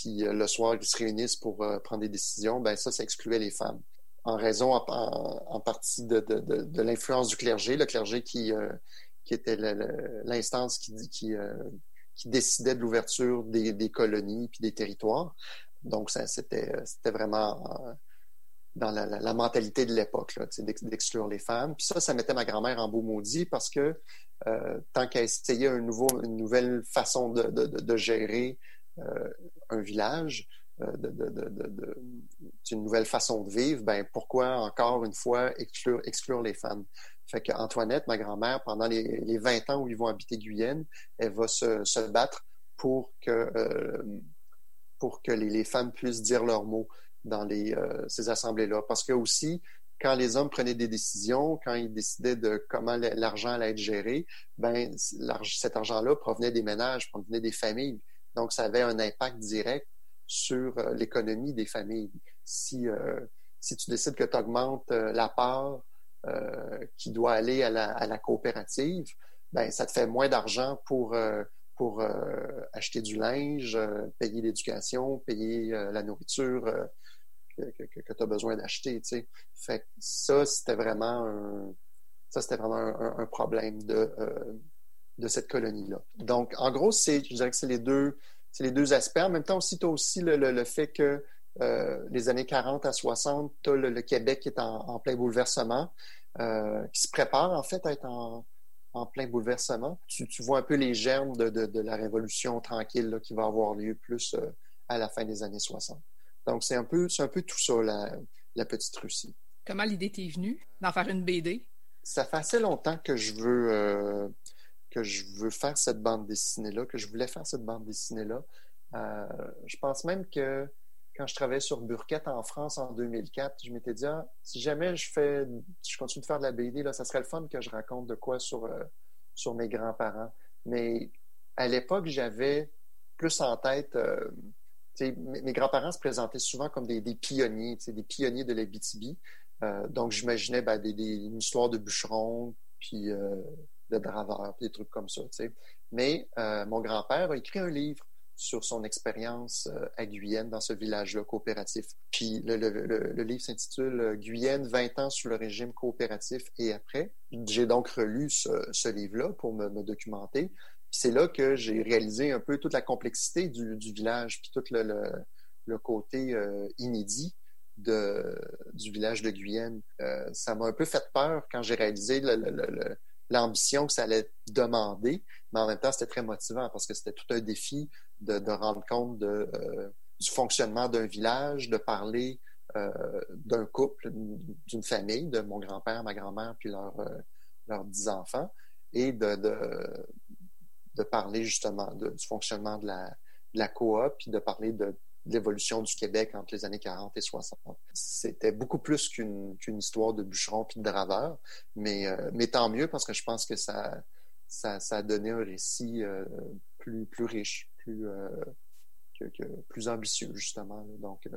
puis le soir, ils se réunissent pour prendre des décisions, ben ça, ça excluait les femmes. En raison en, partie de, l'influence du clergé, le clergé qui, qui était l'instance qui, qui, décidait de l'ouverture des, colonies puis des territoires. Donc, c'était vraiment dans la, mentalité de l'époque, d'exclure les femmes. Puis ça, ça mettait ma grand-mère en beau maudit parce que euh, tant un nouveau, une nouvelle façon de, gérer euh, un village, euh, une nouvelle façon de vivre, ben pourquoi encore une fois exclure, les femmes? Fait qu'Antoinette, ma grand-mère, pendant les, les, 20 ans où ils vont habiter Guyenne, elle va se, battre pour que, pour que les, femmes puissent dire leurs mots dans euh, ces assemblées-là. Parce que aussi, quand les hommes prenaient des décisions, quand ils décidaient de comment l'argent allait être géré, ben cet argent-là provenait des ménages, provenait des familles. Donc, ça avait un impact direct sur euh, l'économie des familles. Si, euh, si tu décides que tu augmentes la part qui doit aller à la, coopérative, ben ça te fait moins d'argent pour pour acheter du linge, payer l'éducation, payer la nourriture, que, tu as besoin d'acheter. Fait ça, c'était vraiment un, ça, c'était vraiment un, problème de, euh, de cette colonie-là. Donc, en gros, c'est, je dirais que c'est les deux, c'est les deux aspects. En même temps aussi, tu as aussi le, le, fait que euh, les années 40 à 60, tu as le, Québec qui est en, plein bouleversement, euh, qui se prépare en fait à être en, en plein bouleversement. Tu, tu, vois un peu les germes de, de, de la révolution tranquille là, qui va avoir lieu plus à la fin des années 60. Donc, c'est un peu, un peu tout ça, la, petite Russie. Comment l'idée t'est venue d'en faire une BD? Ça fait assez longtemps que je veux, euh, que je veux faire cette bande dessinée-là, que je voulais faire cette bande dessinée-là. Euh, je pense même que quand je travaillais sur Burkett en France en 2004, je m'étais dit, ah, si jamais je fais, je continue de faire de la BD, là, ça serait le fun que je raconte de quoi sur, euh, sur mes grands-parents. Mais à l'époque, j'avais plus en tête mes grands-parents se présentaient souvent comme des, pionniers, des pionniers de la BTB. Euh, donc, j'imaginais ben, des, une histoire de bûcheron, puis euh, de draveur, des trucs comme ça. Mais euh, mon grand-père a écrit un livre sur son expérience à Guyenne, dans ce village-là coopératif. Puis le, livre s'intitule Guyenne, 20 ans sous le régime coopératif et après. J'ai donc relu ce, livre-là pour me documenter c'est là que j'ai réalisé un peu toute la complexité du, village, puis tout le, côté euh, inédit du village de Guyenne. Euh, ça m'a un peu fait peur quand j'ai réalisé l'ambition que ça allait demander, mais en même temps, c'était très motivant parce que c'était tout un défi de, rendre compte de, euh, du fonctionnement d'un village, de parler d'un couple, d'une famille, de mon grand-père, ma grand-mère, puis leurs dix enfants, et de, de parler justement du fonctionnement de la, la coop, puis de parler de, l'évolution du Québec entre les années 40 et 60. C'était beaucoup plus qu'une histoire de bûcheron puis de draveur, mais, euh, mais tant mieux parce que je pense que ça, ça, a donné un récit euh, plus, plus riche, plus, euh, plus ambitieux, justement. Donc,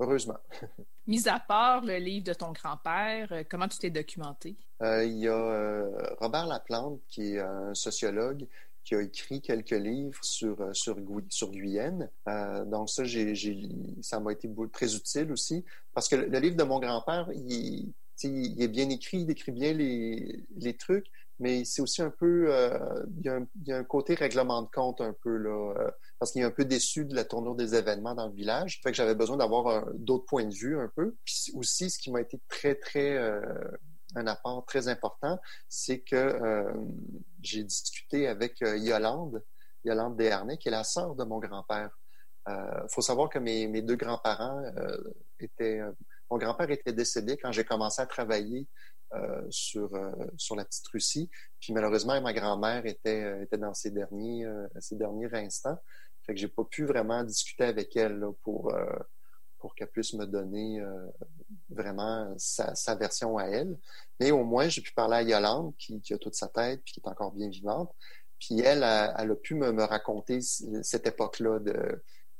heureusement. Mis à part le livre de ton grand-père, comment tu t'es documenté? il y a Robert Laplante, qui est un sociologue, qui a écrit quelques livres sur, euh, sur, sur Guyenne. Euh, donc ça, j'ai, ça m'a été très utile aussi, parce que le, livre de mon grand-père, il, il, est bien écrit, il décrit bien les, les trucs, mais c'est aussi un peu, euh, il, y a un, il, y a un, côté règlement de compte un peu, là, euh, parce qu'il est un peu déçu de la tournure des événements dans le village. Fait que j'avais besoin d'avoir d'autres points de vue un peu. Puis aussi, ce qui m'a été très, très un apport très important, c'est que euh, j'ai discuté avec euh, Yolande, Yolande Desharnais, qui est la sœur de mon grand-père. Il euh, faut savoir que mes, deux grands-parents étaient... mon grand-père était décédé quand j'ai commencé à travailler sur, sur la petite Russie. Puis malheureusement, ma grand-mère était, était dans ses derniers, ses derniers instants. Fait que j'ai pas pu vraiment discuter avec elle pour pour qu'elle puisse me donner euh, vraiment sa, version à elle. Mais au moins, j'ai pu parler à Yolande, qui, a toute sa tête, puis qui est encore bien vivante. Puis elle, elle, a pu me, raconter cette époque-là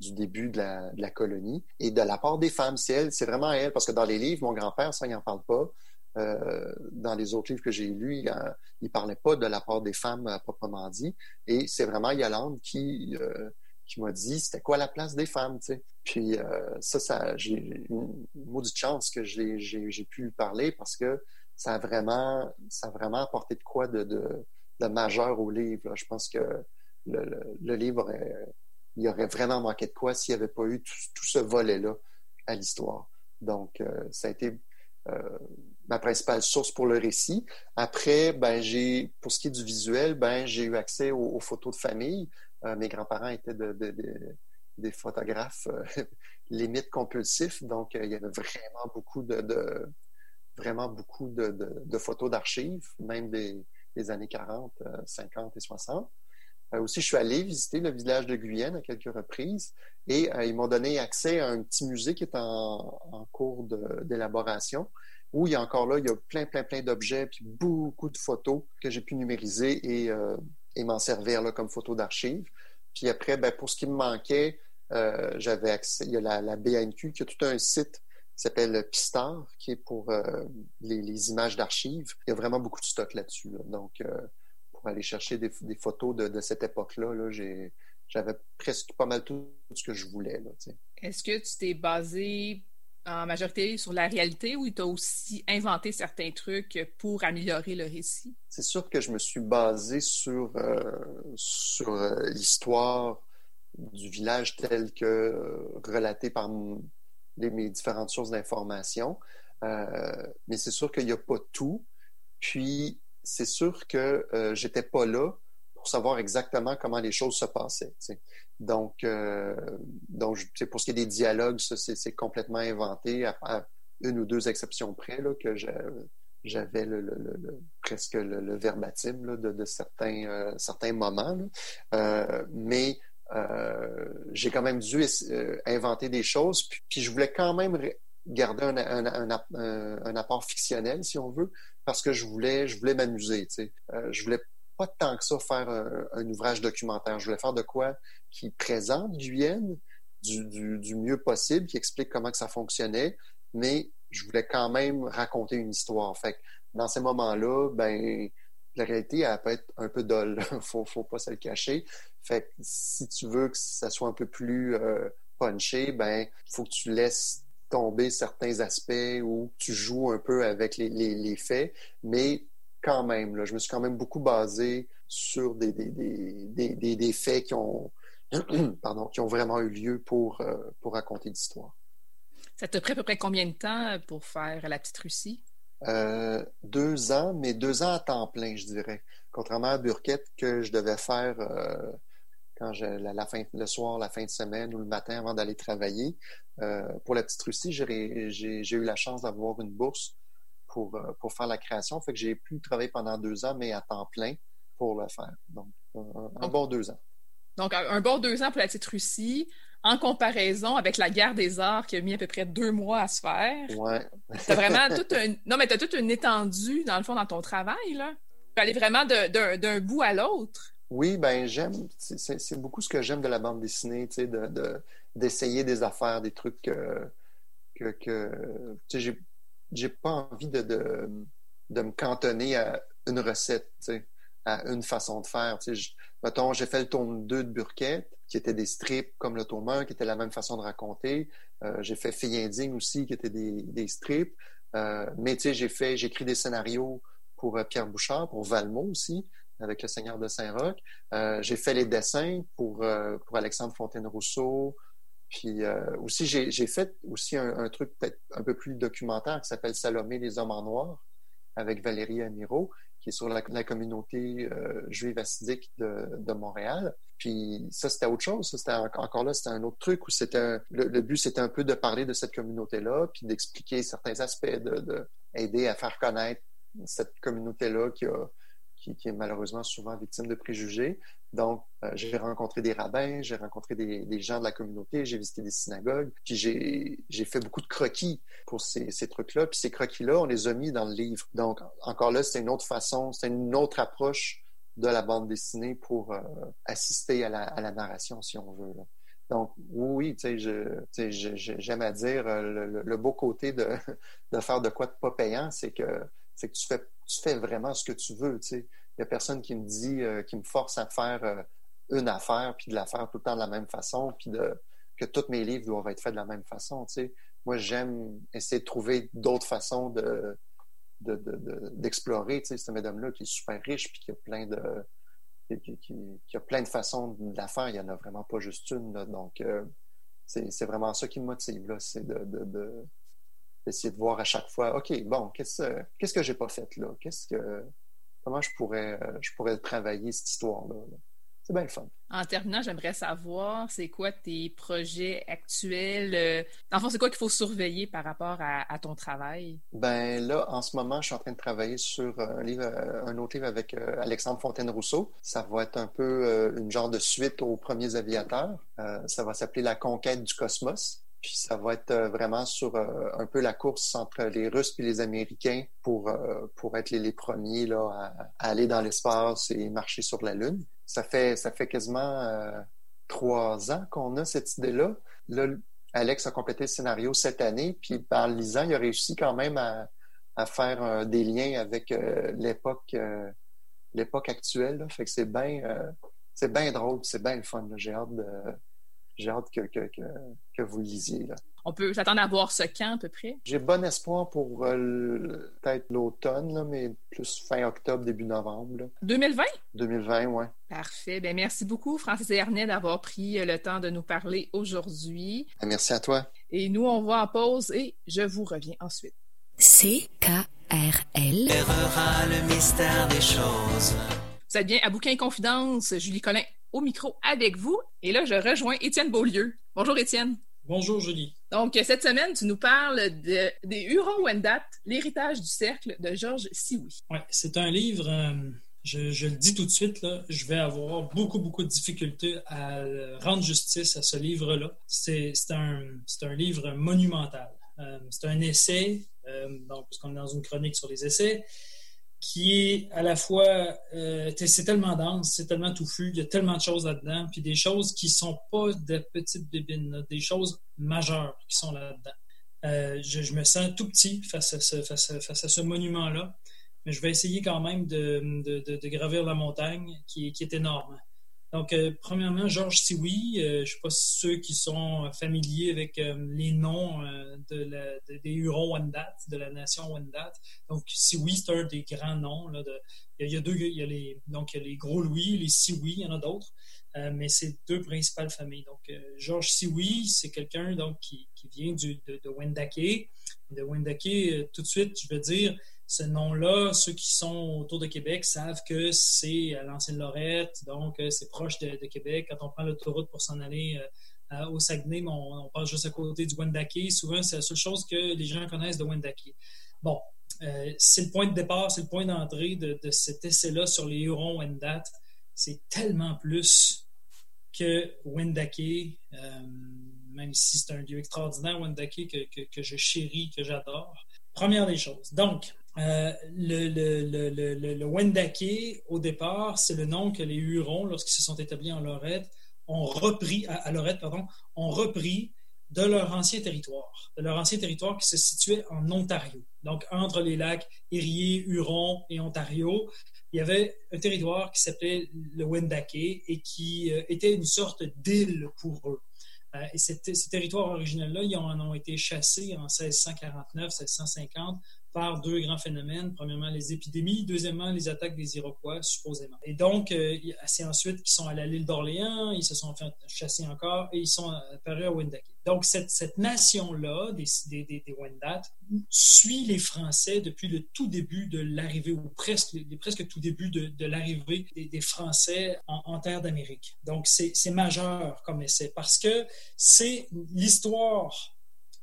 du début de la, colonie et de la part des femmes. C'est elle, c'est vraiment elle, parce que dans les livres, mon grand-père, ça, il n'en parle pas. Euh, dans les autres livres que j'ai lus, il ne parlait pas de la part des femmes proprement dit. Et c'est vraiment Yolande qui, euh, qui m'a dit c'était quoi la place des femmes, tu sais? Puis ça, ça j'ai une maudite chance que j'ai pu lui parler parce que ça a vraiment, ça a vraiment apporté de quoi de, de, de majeur au livre. Je pense que le, le, livre, il aurait vraiment manqué de quoi s'il n'y avait pas eu tout, ce volet-là à l'histoire. Donc, euh, ça a été euh, ma principale source pour le récit. Après, ben, j'ai, pour ce qui est du visuel, ben, j'ai eu accès aux, photos de famille. Euh, mes grands-parents étaient de, des photographes limite compulsifs, donc il y avait vraiment beaucoup de, vraiment beaucoup de, photos d'archives, même des, années 40, 50 et 60. Euh, aussi, je suis allé visiter le village de Guyenne à quelques reprises et euh, ils m'ont donné accès à un petit musée qui est en, cours d'élaboration où il y a encore là, il y a plein, plein, plein d'objets puis beaucoup de photos que j'ai pu numériser et, euh, m'en servir là, comme photos d'archives. Puis après, ben, pour ce qui me manquait, j'avais accès, il y a la, BNQ qui a tout un site qui s'appelle Pistar, qui est pour les, images d'archives. Il y a vraiment beaucoup de stock là-dessus. Donc, pour aller chercher des, photos de, cette époque-là. j'avais presque pas mal tout ce que je voulais. Est-ce que tu t'es basé en majorité sur la réalité ou tu as aussi inventé certains trucs pour améliorer le récit? C'est sûr que je me suis basé sur, euh, sur euh, l'histoire du village tel que euh, relaté par mes différentes sources d'information. mais c'est sûr qu'il n'y a pas tout. Puis, c'est sûr que euh, j'étais pas là pour savoir exactement comment les choses se passaient. Donc, euh, pour ce qui est des dialogues, ça, c'est complètement inventé à, une ou deux exceptions près là, que j'avais le, presque le, verbatim de, certains, euh, moments. Euh, mais j'ai quand même dû inventer des choses, puis, je voulais quand même garder un, un, apport fictionnel, si on veut, parce que je voulais, je voulais m'amuser. Je voulais pas tant que ça faire un, ouvrage documentaire. Je voulais faire de quoi qui présente Guyenne du, mieux possible, qui explique comment que ça fonctionnait, mais je voulais quand même raconter une histoire. Fait que dans ces moments-là, ben la réalité, elle peut être un peu dolle. faut, faut pas se le cacher. Fait que si tu veux que ça soit un peu plus euh, punché, ben faut que tu laisses tomber certains aspects où tu joues un peu avec les, faits, mais quand même, là, je me suis quand même beaucoup basé sur des, des, faits qui ont, pardon, qui ont vraiment eu lieu pour, euh, pour raconter l'histoire. Ça te pris à peu près combien de temps pour faire La Petite Russie? Euh, deux ans, mais deux ans à temps plein, je dirais. Contrairement à Burkett, que je devais faire euh, quand je, la, fin, le soir, la fin de semaine ou le matin avant d'aller travailler. Euh, pour la petite Russie, j'ai eu la chance d'avoir une bourse pour, euh, pour faire la création. Fait que j'ai pu travailler pendant deux ans, mais à temps plein pour le faire. Donc, un, bon deux ans. Donc, un bon deux ans pour la petite Russie, en comparaison avec la guerre des arts qui a mis à peu près deux mois à se faire. Ouais. as vraiment toute une... Non, mais tu as toute une étendue, dans le fond, dans ton travail, là. Tu aller vraiment d'un bout à l'autre. Oui, ben j'aime, c'est beaucoup ce que j'aime de la bande dessinée, tu sais, de, d'essayer des affaires, des trucs que, que, que tu sais, j'ai pas envie de, de, de, me cantonner à une recette, à une façon de faire. Mettons, j'ai fait le tome 2 de Burkett, qui était des strips comme le tome 1, qui était la même façon de raconter. Euh, j'ai fait Fille indigne aussi, qui était des, des strips. Euh, mais tu sais, j'ai fait, j'ai écrit des scénarios pour euh, Pierre Bouchard, pour Valmont aussi avec le Seigneur de Saint-Roch. Euh, j'ai fait les dessins pour, pour Alexandre Fontaine-Rousseau. Puis euh, aussi, j'ai fait aussi un, truc peut-être un peu plus documentaire qui s'appelle Salomé, les hommes en noir avec Valérie Amiro, qui est sur la, communauté juive assidique de, Montréal. Puis ça, c'était autre chose. C'était encore là, c'était un autre truc où c'était le, but, c'était un peu de parler de cette communauté-là, puis d'expliquer certains aspects, de, de, à faire connaître cette communauté-là qui a qui, est malheureusement souvent victime de préjugés. Donc, euh, j'ai rencontré des rabbins, j'ai rencontré des, gens de la communauté, j'ai visité des synagogues, puis j'ai fait beaucoup de croquis pour ces, ces trucs-là. Puis ces croquis-là, on les a mis dans le livre. Donc, encore là, c'est une autre façon, c'est une autre approche de la bande dessinée pour euh, assister à la, narration, si on veut. Donc, oui, tu sais, j'aime à dire euh, le, beau côté de, de faire de quoi de pas payant, c'est que c'est que tu fais, tu fais vraiment ce que tu veux. Il n'y a personne qui me dit, euh, qui me force à faire euh, une affaire, puis de la faire tout le temps de la même façon, puis de, que tous mes livres doivent être faits de la même façon. Moi, j'aime essayer de trouver d'autres façons de, d'explorer de, de, ce médium-là qui est super riche, puis qui a plein de qui, a plein de façons de la faire. Il n'y en a vraiment pas juste une. Là. Donc, euh, c'est vraiment ça qui me motive. C'est de, d'essayer de, voir à chaque fois, OK, bon, qu'est-ce qu'est-ce que j'ai pas fait là? Qu'est-ce que comment je pourrais je pourrais travailler cette histoire-là? là? C'est bien le fun. En terminant, j'aimerais savoir, c'est quoi tes projets actuels? Euh, dans le fond, c'est quoi qu'il faut surveiller par rapport à, ton travail? Ben là, en ce moment, je suis en train de travailler sur un livre, euh, un autre livre avec euh, Alexandre Fontaine-Rousseau. Ça va être un peu une genre de suite aux premiers aviateurs. ça va s'appeler La conquête du cosmos. Puis ça va être vraiment sur un peu la course entre les Russes et les Américains pour, pour être les, premiers là, à aller dans l'espace et marcher sur la Lune ça fait, ça fait quasiment euh, trois ans qu'on a cette idée-là. Là, Alex a complété le scénario cette année, puis en le lisant, il a réussi quand même à, faire euh, des liens avec euh, l'époque l'époque actuelle. Fait que c'est bien c'est bien drôle, c'est bien le fun. J'ai hâte de j'ai hâte que, que, que, vous lisiez. Là. On peut s'attendre à voir ce camp à peu près? J'ai bon espoir pour euh, peut-être l'automne, mais plus fin octobre, début novembre. 2020? 2020, oui. Parfait. Ben, merci beaucoup, Francis Hernet, d'avoir pris euh, le temps de nous parler aujourd'hui. Ben, merci à toi. Et nous, on va en pause et je vous reviens ensuite. C-K-R-L. le mystère des choses. Vous êtes bien à Bouquin Confidence, Julie Collin au micro avec vous. Et là, je rejoins Étienne Beaulieu. Bonjour Étienne. Bonjour Julie. Donc, cette semaine, tu nous parles de, des Hurons-Wendat, l'héritage du cercle de Georges Sioui. Oui, c'est un livre, euh, je, le dis tout de suite, là, je vais avoir beaucoup, beaucoup de difficultés à rendre justice à ce livre-là. C'est un, un, livre monumental. Euh, c'est un essai, euh, donc, puisqu'on est dans une chronique sur les essais, qui est à la fois, euh, c'est tellement dense, c'est tellement touffu, il y a tellement de choses là-dedans, puis des choses qui sont pas de petites bébines, des choses majeures qui sont là-dedans. Euh, je, me sens tout petit face à ce, face à, ce monument-là, mais je vais essayer quand même de, de, de, gravir la montagne qui, qui est énorme. Donc, euh, premièrement, Georges Sioui, euh, je ne sais pas si ceux qui sont familiers avec euh, les noms de des Hurons-Wendat, de la nation Wendat. Donc, Sioui, c'est un des grands noms. Il, y a, deux, il y a les, donc, les Gros Louis, les Sioui, il y en a d'autres, mais c'est deux principales familles. Donc, Georges Sioui, c'est quelqu'un qui, vient de, de Wendake. De Wendake, tout de suite, je veux dire, ce nom-là, ceux qui sont autour de Québec savent que c'est à l'ancienne Lorette, donc euh, c'est proche de, Québec. Quand on prend l'autoroute pour s'en aller euh, au Saguenay, on, passe juste à côté du Wendake. Souvent, c'est la seule chose que les gens connaissent de Wendake. Bon, euh, c'est le point de départ, c'est le point d'entrée de, cet essai-là sur les Hurons-Wendat. C'est tellement plus que Wendake, même si c'est un lieu extraordinaire, Wendake, que, que je chéris, que j'adore. Première des choses. Donc, euh, le, le, Wendake, au départ, c'est le nom que les Hurons, lorsqu'ils se sont établis en Lorette, ont repris, à, Lorette, pardon, ont repris de leur ancien territoire, de leur ancien territoire qui se situait en Ontario. Donc, entre les lacs Erie, Huron et Ontario, il y avait un territoire qui s'appelait le Wendake et qui euh, était une sorte d'île pour eux. Euh, et ces, territoires originels-là, ils en ont été chassés en 1649, 1650 par deux grands phénomènes. Premièrement, les épidémies. Deuxièmement, les attaques des Iroquois, supposément. Et donc, euh, c'est ensuite qu'ils sont allés à l'île d'Orléans, ils se sont fait chasser encore et ils sont apparus à Wendake. Donc, cette, nation-là, des, des, Wendat, suit les Français depuis le tout début de l'arrivée, ou presque, presque tout début de, l'arrivée des, des, Français en, en terre d'Amérique. Donc, c'est majeur comme essai parce que c'est l'histoire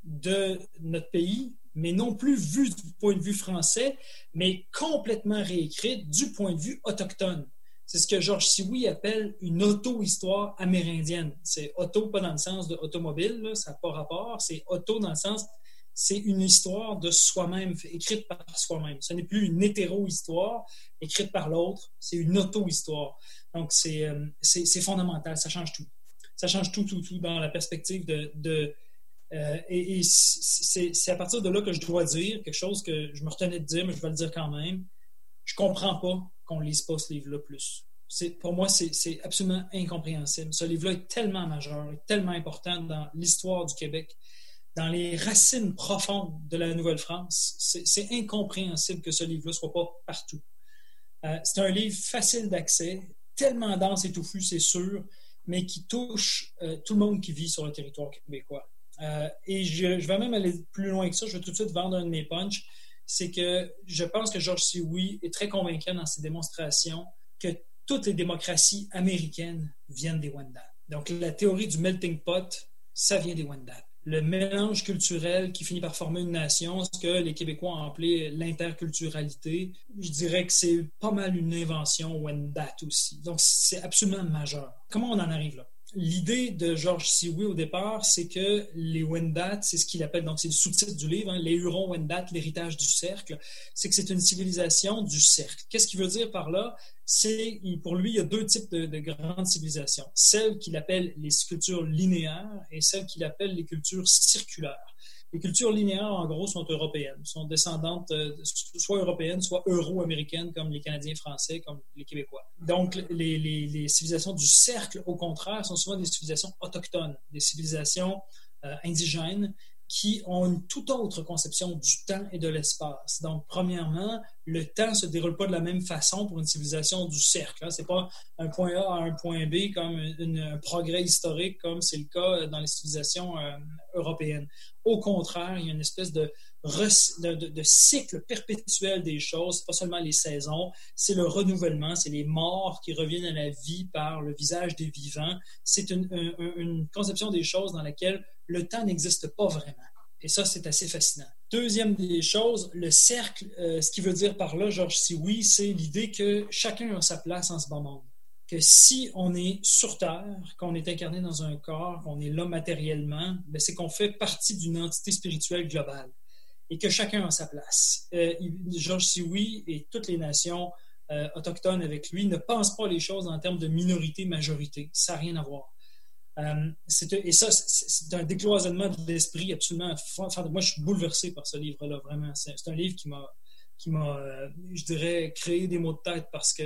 de notre pays mais non plus vue du point de vue français, mais complètement réécrite du point de vue autochtone. C'est ce que Georges Sioui appelle une auto-histoire amérindienne. C'est auto, pas dans le sens de automobile, ça n'a pas rapport. C'est auto dans le sens, c'est une histoire de soi-même, écrite par soi-même. Ce n'est plus une hétéro-histoire écrite par l'autre, c'est une auto-histoire. Donc, euh, c'est fondamental, ça change tout. Ça change tout, tout, tout dans la perspective de euh, et, c'est à partir de là que je dois dire quelque chose que je me retenais de dire, mais je vais le dire quand même. Je comprends pas qu'on lise pas ce livre-là plus. Pour moi, c'est absolument incompréhensible. Ce livre-là est tellement majeur, tellement important dans l'histoire du Québec, dans les racines profondes de la Nouvelle-France. C'est incompréhensible que ce livre-là soit pas partout. Euh, c'est un livre facile d'accès, tellement dense et touffu, c'est sûr, mais qui touche euh, tout le monde qui vit sur le territoire québécois. Euh, et je, vais même aller plus loin que ça. Je vais tout de suite vendre un de mes punchs. C'est que je pense que Georges Sioui est très convaincant dans ses démonstrations que toutes les démocraties américaines viennent des Wendat. Donc, la théorie du melting pot, ça vient des Wendat le mélange culturel qui finit par former une nation, ce que les Québécois ont appelé l'interculturalité, je dirais que c'est pas mal une invention Wendat aussi. Donc, c'est absolument majeur. Comment on en arrive là? L'idée de Georges Sioui au départ, c'est que les Wendat, c'est ce qu'il appelle, donc c'est le sous-titre du livre, hein, les Hurons-Wendat, l'héritage du cercle, c'est que c'est une civilisation du cercle. Qu'est-ce qu'il veut dire par là? C'est, pour lui, il y a deux types de, de grandes civilisations. Celles qu'il appelle les cultures linéaires et celles qu'il appelle les cultures circulaires. Les cultures linéaires, en gros, sont européennes, sont descendantes euh, soit européennes, soit euro-américaines, comme les Canadiens français, comme les Québécois. Donc, les, civilisations du cercle, au contraire, sont souvent des civilisations autochtones, des civilisations euh, indigènes qui ont une toute autre conception du temps et de l'espace. Donc, premièrement, le temps ne se déroule pas de la même façon pour une civilisation du cercle. Hein. Ce n'est pas un point A à un point B comme un progrès historique, comme c'est le cas dans les civilisations euh, européennes. Au contraire, il y a une espèce de, cycle perpétuel des choses. pas seulement les saisons, c'est le renouvellement, c'est les morts qui reviennent à la vie par le visage des vivants. C'est une, conception des choses dans laquelle le temps n'existe pas vraiment. Et ça, c'est assez fascinant. Deuxième des choses, le cercle, euh, ce qui veut dire par là, Georges oui, c'est l'idée que chacun a sa place en ce bon monde. Que si on est sur Terre, qu'on est incarné dans un corps, qu'on est là matériellement, ben, c'est qu'on fait partie d'une entité spirituelle globale et que chacun a sa place. Euh, Georges Sioui et toutes les nations euh, autochtones avec lui ne pensent pas les choses en termes de minorité-majorité. Ça n'a rien à voir. Euh, et ça, c'est un décloisonnement de l'esprit absolument. Moi, je suis bouleversé par ce livre-là, vraiment. C'est un livre qui m'a, qui m'a, euh, je dirais, créé des mots de tête parce que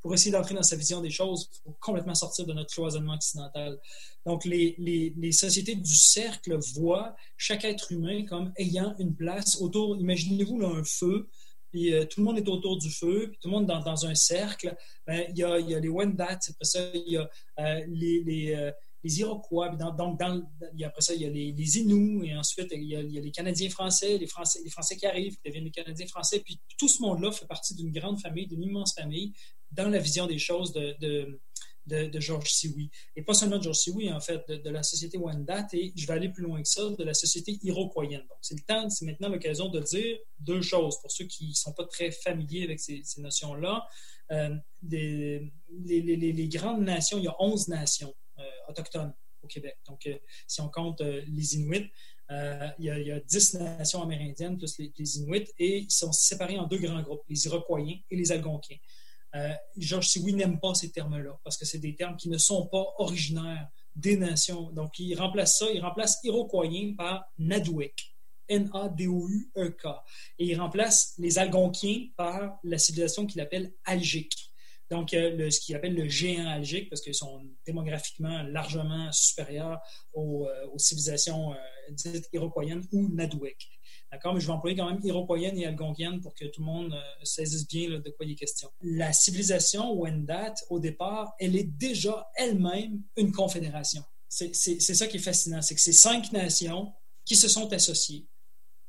pour essayer d'entrer dans sa vision des choses, il faut complètement sortir de notre cloisonnement occidental. Donc, les, les, sociétés du cercle voient chaque être humain comme ayant une place autour, imaginez-vous un feu, puis euh, tout le monde est autour du feu, puis tout le monde dans, dans un cercle. Ben, il, y a, y a les Wendat, après ça, il y a euh, les, les, Iroquois, puis donc dans, après ça, il y a les, les Inuits, et ensuite, il y, a, il y, a, les Canadiens français, les Français, les Français qui arrivent, qui deviennent les Canadiens français, puis tout ce monde-là fait partie d'une grande famille, d'une immense famille, dans la vision des choses de, de de, Georges Sioui. Et pas seulement de Georges Sioui, en fait, de, la société Wendat, et je vais aller plus loin que ça, de la société iroquoienne. Donc, c'est le temps, c'est maintenant l'occasion de dire deux choses pour ceux qui ne sont pas très familiers avec ces, notions-là. Euh, des, les, les, grandes nations, il y a 11 nations euh, autochtones au Québec. Donc, euh, si on compte euh, les Inuits, il y, a, il, y a, 10 nations amérindiennes plus les, Inuits et ils sont séparés en deux grands groupes, les Iroquoiens et les Algonquiens. Euh, Georges Sioui n'aime pas ces termes-là parce que c'est des termes qui ne sont pas originaires des nations. Donc, il remplace ça, il remplace Iroquoien par Nadouek. N-A-D-O-U-E-K. Et il remplace les Algonquiens par la civilisation qu'il appelle algique. Donc, euh, ce qu'il appelle le géant algique, parce qu'ils sont démographiquement largement supérieurs aux, euh, civilisations dites iroquoiennes ou Nadouek. D'accord? Mais je vais employer quand même iroquoienne et algonquienne pour que tout le monde euh, saisisse bien de quoi il est question. La civilisation Wendat, au départ, elle est déjà elle-même une confédération. C'est ça qui est fascinant, c'est que c'est cinq nations qui se sont associées.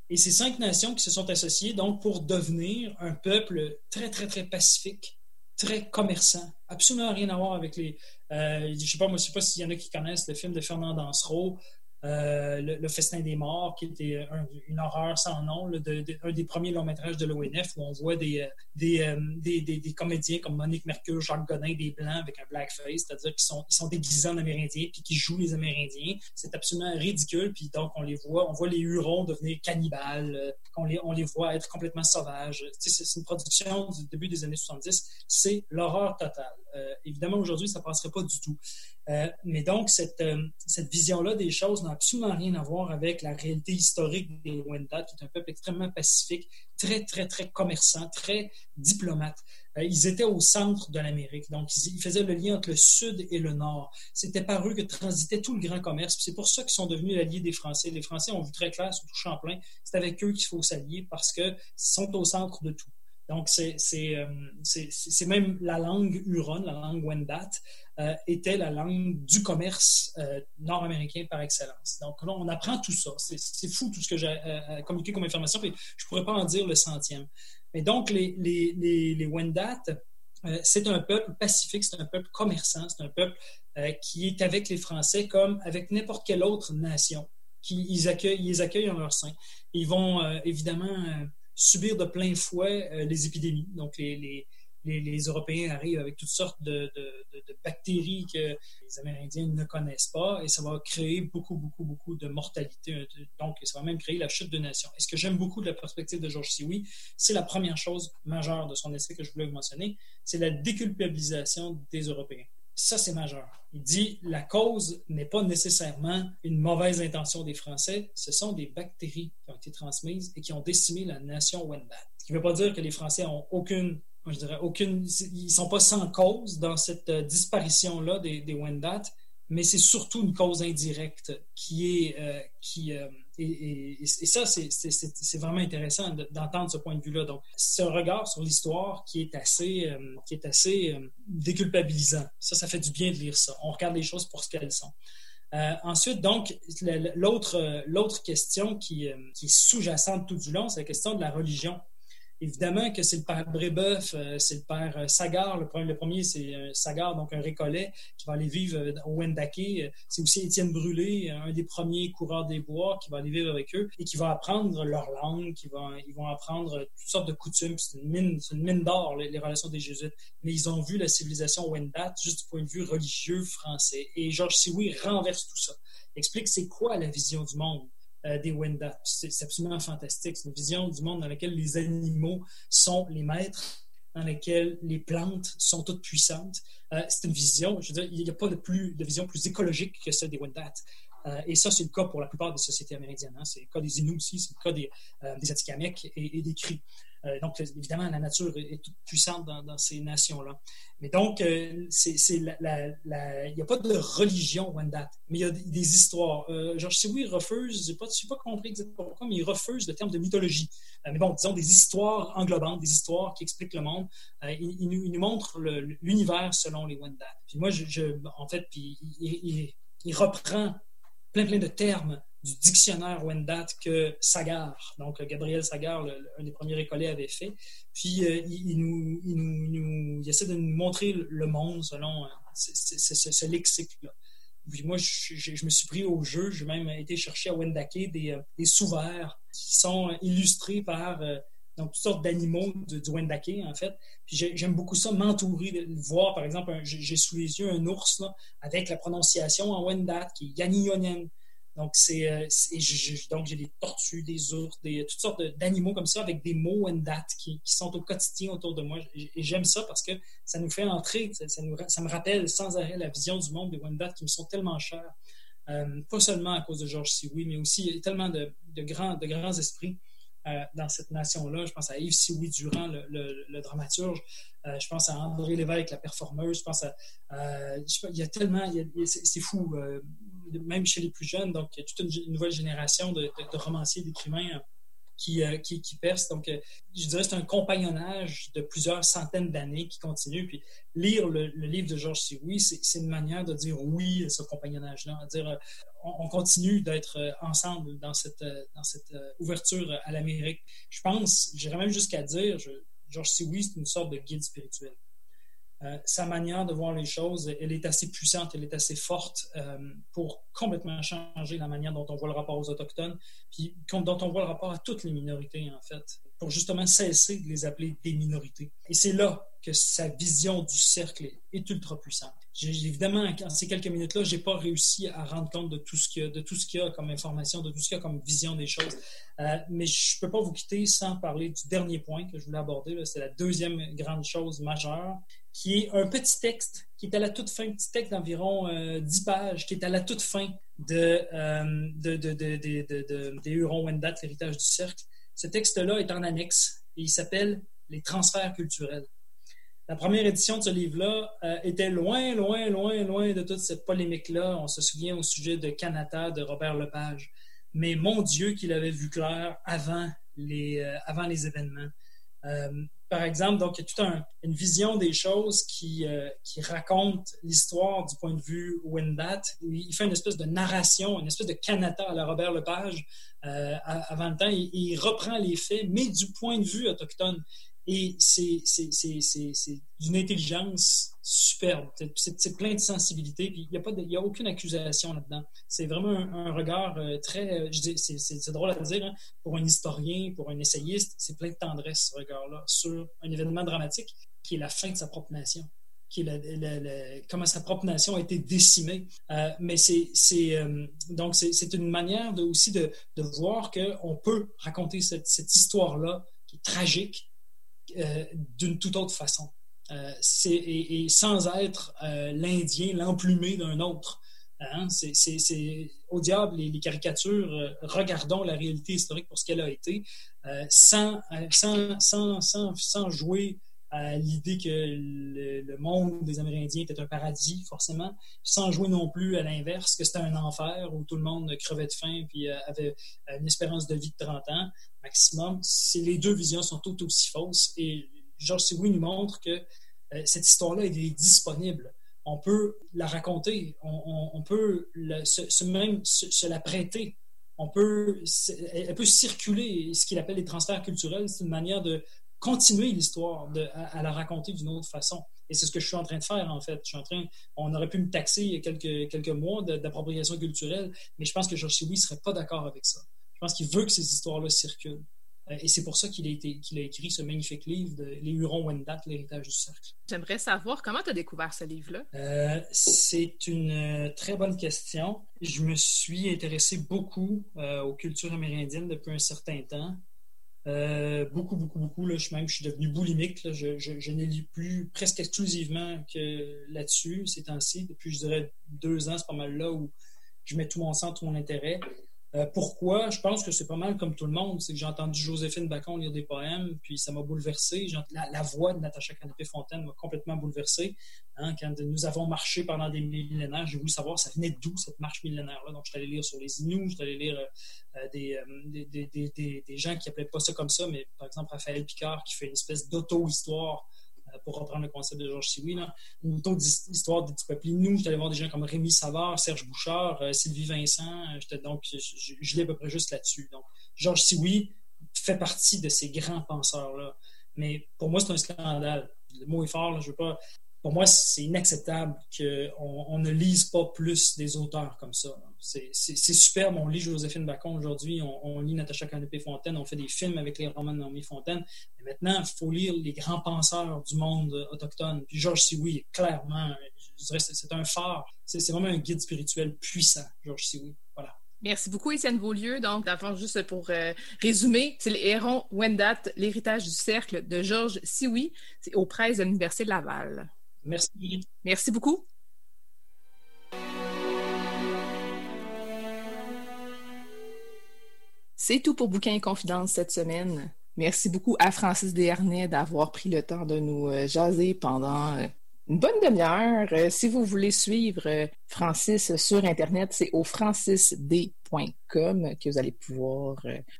Et ces cinq nations qui se sont associées, donc, pour devenir un peuple très, très, très pacifique, très commerçant, absolument rien à voir avec les. Euh, je sais pas, moi, je sais pas s'il y en a qui connaissent le film de Fernand Dansereau, euh, le, Festin des Morts, qui était une horreur sans nom, un des premiers longs métrages de l'ONF où on voit des, euh, euh, des, comédiens comme Monique Mercure, Jacques Godin, des Blancs avec un blackface, c'est-à-dire qu'ils sont, ils sont déguisés en Amérindiens puis qui jouent les Amérindiens. C'est absolument ridicule. Puis donc, on les voit, on voit les Hurons devenir cannibales, on, les, on les voit être complètement sauvages. c'est une production du début des années 70. C'est l'horreur totale. évidemment, aujourd'hui, ça ne passerait pas du tout. Euh, mais donc, cette, euh, cette vision-là des choses n'a absolument rien à voir avec la réalité historique des Wendat, qui est un peuple extrêmement pacifique, très, très, très commerçant, très diplomate. Euh, ils étaient au centre de l'Amérique, donc ils, faisaient le lien entre le sud et le nord. C'était par eux que transitait tout le grand commerce. C'est pour ça qu'ils sont devenus alliés des Français. Les Français ont vu très clair, surtout Champlain, c'est avec eux qu'il faut s'allier parce qu'ils sont au centre de tout. Donc, c'est même la langue Huron, la langue Wendat, euh, était la langue du commerce euh, nord-américain par excellence. Donc là, on apprend tout ça. C'est fou tout ce que j'ai euh, communiqué comme information, puis je ne pourrais pas en dire le centième. Mais donc, les, les, les, Wendat, c'est un peuple pacifique, c'est un peuple commerçant, c'est un peuple qui est avec les Français comme avec n'importe quelle autre nation. Qui, accueillent, ils les accueillent en leur sein. Ils vont évidemment subir de plein fouet les épidémies. Donc, les, les, Européens arrivent avec toutes sortes de, bactéries que les Amérindiens ne connaissent pas et ça va créer beaucoup, beaucoup, beaucoup de mortalité. Donc, ça va même créer la chute de nations. Et ce que j'aime beaucoup de la perspective de Georges Sioui, c'est la première chose majeure de son essai que je voulais vous mentionner, c'est la déculpabilisation des Européens. Ça, c'est majeur. Il dit la cause n'est pas nécessairement une mauvaise intention des Français, ce sont des bactéries qui ont été transmises et qui ont décimé la nation Wendat. Ce qui ne veut pas dire que les Français ont aucune je dirais, aucune, ils sont pas sans cause dans cette euh, disparition-là des, des Wendat, mais c'est surtout une cause indirecte qui est, euh, qui, euh, et, ça, c'est vraiment intéressant d'entendre ce point de vue-là. Donc, c'est un regard sur l'histoire qui est assez, qui est assez déculpabilisant. Ça, ça fait du bien de lire ça. On regarde les choses pour ce qu'elles sont. ensuite, donc, l'autre question qui, qui est sous-jacente tout du long, c'est la question de la religion. Évidemment que c'est le père Brébeuf, euh, c'est le père euh, Sagar. Le premier, c'est euh, Sagar, donc un récollet qui va aller vivre au Wendake. C'est aussi Étienne Brûlé, un des premiers coureurs des bois qui va aller vivre avec eux et qui va apprendre leur langue, qui va, ils vont apprendre toutes sortes de coutumes. C'est une mine, une mine d'or, les, relations des Jésuites. Mais ils ont vu la civilisation Wendat juste du point de vue religieux français. Et Georges Sioui renverse tout ça. explique c'est quoi la vision du monde euh, des Wendat. C'est absolument fantastique. C'est une vision du monde dans laquelle les animaux sont les maîtres, dans laquelle les plantes sont toutes puissantes. Euh, c'est une vision, je veux dire, il n'y a pas de, plus, de vision plus écologique que celle des Wendat. Euh, et ça, c'est le cas pour la plupart des sociétés amérindiennes. Hein. C'est le cas des Inuits aussi, c'est le cas des, des Atikamekw et, et, des Cris. Euh, donc, évidemment, la nature est toute puissante dans, ces nations-là. Mais donc, euh, il n'y a pas de religion Wendat, mais il y a des histoires. Euh, Georges Sioui refuse, je n'ai pas, pas, compris exactement pourquoi, mais il refuse le terme de mythologie. mais bon, disons des histoires englobantes, des histoires qui expliquent le monde. Il, nous, montre l'univers selon les Wendat. Puis moi, en fait, puis il, il reprend plein, plein de termes du dictionnaire Wendat que Sagar, donc Gabriel Sagar, un des premiers récollets, avait fait. Puis euh, il, nous, il, nous, il, essaie de nous montrer le monde selon euh, ce, lexique-là. Puis moi, je, me suis pris au jeu. J'ai même été chercher à Wendake des, euh, des sous-verts qui sont illustrés par toutes sortes d'animaux du, Wendake, en fait. Puis j'aime beaucoup ça, m'entourer, voir, par exemple, j'ai sous les yeux un ours avec la prononciation en Wendat qui est Yaniyonian. Donc, c'est, euh, donc j'ai des tortues, des ours, des, toutes sortes d'animaux comme ça avec des mots Wendat qui, sont au quotidien autour de moi. Et, j'aime ça parce que ça nous fait entrer, ça, me rappelle sans arrêt la vision du monde des Wendat qui me sont tellement chers. Euh, pas seulement à cause de Georges Sioui, mais aussi tellement de, grands, de grands esprits euh, dans cette nation-là. Je pense à Yves Sioui Durand, le, le, dramaturge. Euh, je pense à André Lévesque, la performeuse. Je pense à. Il y a tellement. C'est fou, même chez les plus jeunes. Donc, il y a toute une, nouvelle génération de, de romanciers, d'écrivains qui, euh, qui, qui perce. Donc, euh, je dirais c'est un compagnonnage de plusieurs centaines d'années qui continue. Puis, lire le, livre de Georges Sioui, c'est une manière de dire oui à ce compagnonnage-là, dire euh, on, continue d'être ensemble dans cette, dans cette ouverture à l'Amérique. Je pense, j'irais même jusqu'à dire, Georges Sioui, c'est une sorte de guide spirituel. Euh, sa manière de voir les choses, elle est assez puissante, elle est assez forte euh, pour complètement changer la manière dont on voit le rapport aux Autochtones, puis dont on voit le rapport à toutes les minorités, en fait, pour justement cesser de les appeler des minorités. Et c'est là que sa vision du cercle est ultra puissante. Évidemment, en ces quelques minutes-là, je n'ai pas réussi à rendre compte de tout ce qu'il y a, de tout ce qu'il y a comme information, de tout ce qu'il y a comme vision des choses. Euh, mais je ne peux pas vous quitter sans parler du dernier point que je voulais aborder. C'est la deuxième grande chose majeure, qui est un petit texte qui est à la toute fin, un petit texte d'environ 10 pages, qui est à la toute fin de, des Hurons Wendat, l'héritage du cercle. Ce texte-là est en annexe et il s'appelle Les transferts culturels. La première édition de ce livre-là euh, était loin, loin, loin, loin de toute cette polémique-là. On se souvient au sujet de Canada de Robert Lepage. Mais mon Dieu qu'il avait vu clair avant les, euh, avant les événements. Euh, par exemple, donc, il y a toute une vision des choses qui, qui raconte l'histoire du point de vue Wendat. Il fait une espèce de narration, une espèce de canata à la Robert Lepage avant le temps. il, reprend les faits, mais du point de vue autochtone. Et c'est d'une intelligence superbe. C'est plein de sensibilité. Il n'y a, a aucune accusation là-dedans. C'est vraiment un, regard euh, très. Euh, c'est drôle à dire, hein, pour un historien, pour un essayiste, c'est plein de tendresse, ce regard-là, sur un événement dramatique qui est la fin de sa propre nation qui est comment sa propre nation a été décimée. Euh, mais c'est donc c'est une manière de, aussi de, de voir qu'on peut raconter cette, cette histoire-là qui est tragique, euh, d'une toute autre façon. Euh, et, sans être euh, l'Indien, l'emplumé d'un autre. Hein, c'est au diable les, caricatures, regardons la réalité historique pour ce qu'elle a été, sans, sans, sans, sans, jouer à l'idée que le, monde des Amérindiens était un paradis, forcément, sans jouer non plus à l'inverse, que c'était un enfer où tout le monde crevait de faim puis avait une espérance de vie de 30 ans maximum. Les deux visions sont toutes aussi fausses. Et Georges Sioui nous montre que euh, cette histoire-là est disponible. On peut la raconter, on, peut se, même se, la prêter. On peut, elle peut circuler. Ce qu'il appelle les transferts culturels, c'est une manière de continuer l'histoire, à, à, la raconter d'une autre façon. Et c'est ce que je suis en train de faire, en fait. Je suis en train, on aurait pu me taxer il y a quelques, quelques mois d'appropriation culturelle, mais je pense que Georges Sioui ne serait pas d'accord avec ça. Je pense qu'il veut que ces histoires-là circulent. Euh, et c'est pour ça qu'il a, a écrit ce magnifique livre de Les Hurons-Wendat, l'héritage du cercle. J'aimerais savoir comment tu as découvert ce livre-là? Euh, c'est une euh, très bonne question. Je me suis intéressé beaucoup aux cultures amérindiennes depuis un certain temps. Beaucoup, beaucoup, beaucoup. Là, je, même, je suis devenu boulimique. Je, je, n'ai lu plus presque exclusivement que là-dessus ces temps-ci. Depuis, je dirais, deux ans, c'est pas mal là où je mets tout mon sang, tout mon intérêt. Euh, pourquoi? Je pense que c'est pas mal comme tout le monde. C'est que j'ai entendu Joséphine Bacon lire des poèmes, puis ça m'a bouleversé. La, voix de Natacha Canapé-Fontaine m'a complètement bouleversé. Hein, quand nous avons marché pendant des millénaires, j'ai voulu savoir ça venait d'où cette marche millénaire-là? Donc, je suis allé lire sur les Inuits, je suis allé lire euh, euh, des, des, des, gens qui n'appelaient pas ça comme ça, mais par exemple Raphaël Picard qui fait une espèce d'auto-histoire pour reprendre le concept de Georges Sioui, une autre histoire du peuple Inou. J'étais allé voir des gens comme Rémi Savard, Serge Bouchard, euh, Sylvie Vincent. Euh, donc, je, je, à peu près juste là-dessus. Donc, Georges Sioui fait partie de ces grands penseurs-là. Mais pour moi, c'est un scandale. Le mot est fort, je veux pas pour moi, c'est inacceptable qu'on on ne lise pas plus des auteurs comme ça. C'est superbe. On lit Joséphine Bacon aujourd'hui, on, lit Natacha Canopé-Fontaine, on fait des films avec les romans de Naomi Fontaine. Mais maintenant, il faut lire les grands penseurs du monde autochtone. Puis Georges Sioui, clairement, je dirais c'est un phare. C'est vraiment un guide spirituel puissant, Georges Sioui. Voilà. Merci beaucoup, Étienne Beaulieu. Donc, d'abord, juste pour euh, résumer, c'est les Hérons Wendat, l'héritage du cercle de Georges Sioui. C'est aux presses de l'Université de Laval. Merci. Merci beaucoup. C'est tout pour Bouquin et Confidence cette semaine. Merci beaucoup à Francis Desharnais d'avoir pris le temps de nous euh, jaser pendant euh, une bonne demi-heure. Euh, si vous voulez suivre Francis sur Internet, c'est au francisd.com que vous allez pouvoir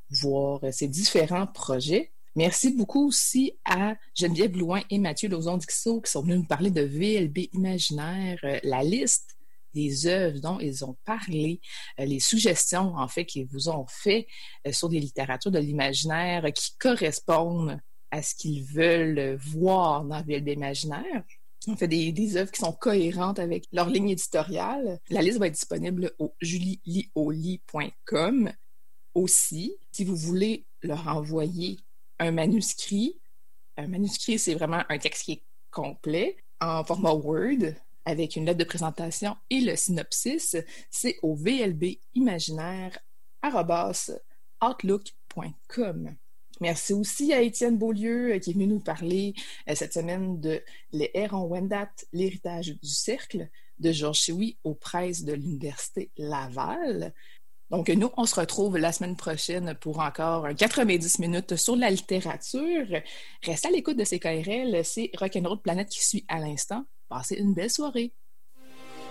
voir ses différents projets. Merci beaucoup aussi à Geneviève Louin et Mathieu Lozon-Dixot qui sont venus nous parler de VLB Imaginaire, euh, la liste des œuvres dont ils ont parlé, euh, les suggestions en fait qu'ils vous ont fait euh, sur des littératures de l'imaginaire qui correspondent à ce qu'ils veulent voir dans VLB Imaginaire. On fait des, œuvres qui sont cohérentes avec leur ligne éditoriale. La liste va être disponible au julielioli.com. Aussi, si vous voulez leur envoyer un manuscrit. Un manuscrit, c'est vraiment un texte qui est complet en format Word avec une lettre de présentation et le synopsis. C'est au vlbimaginaire.outlook.com. Merci aussi à Étienne Beaulieu qui est venu nous parler cette semaine de Les Hérons Wendat, l'héritage du cercle de Georges Chewy aux presses de l'Université Laval. Donc, nous, on se retrouve la semaine prochaine pour encore 90 minutes sur la littérature. Restez à l'écoute de ces KRL, c'est Rock'n'Roll Planète qui suit à l'instant. Passez une belle soirée.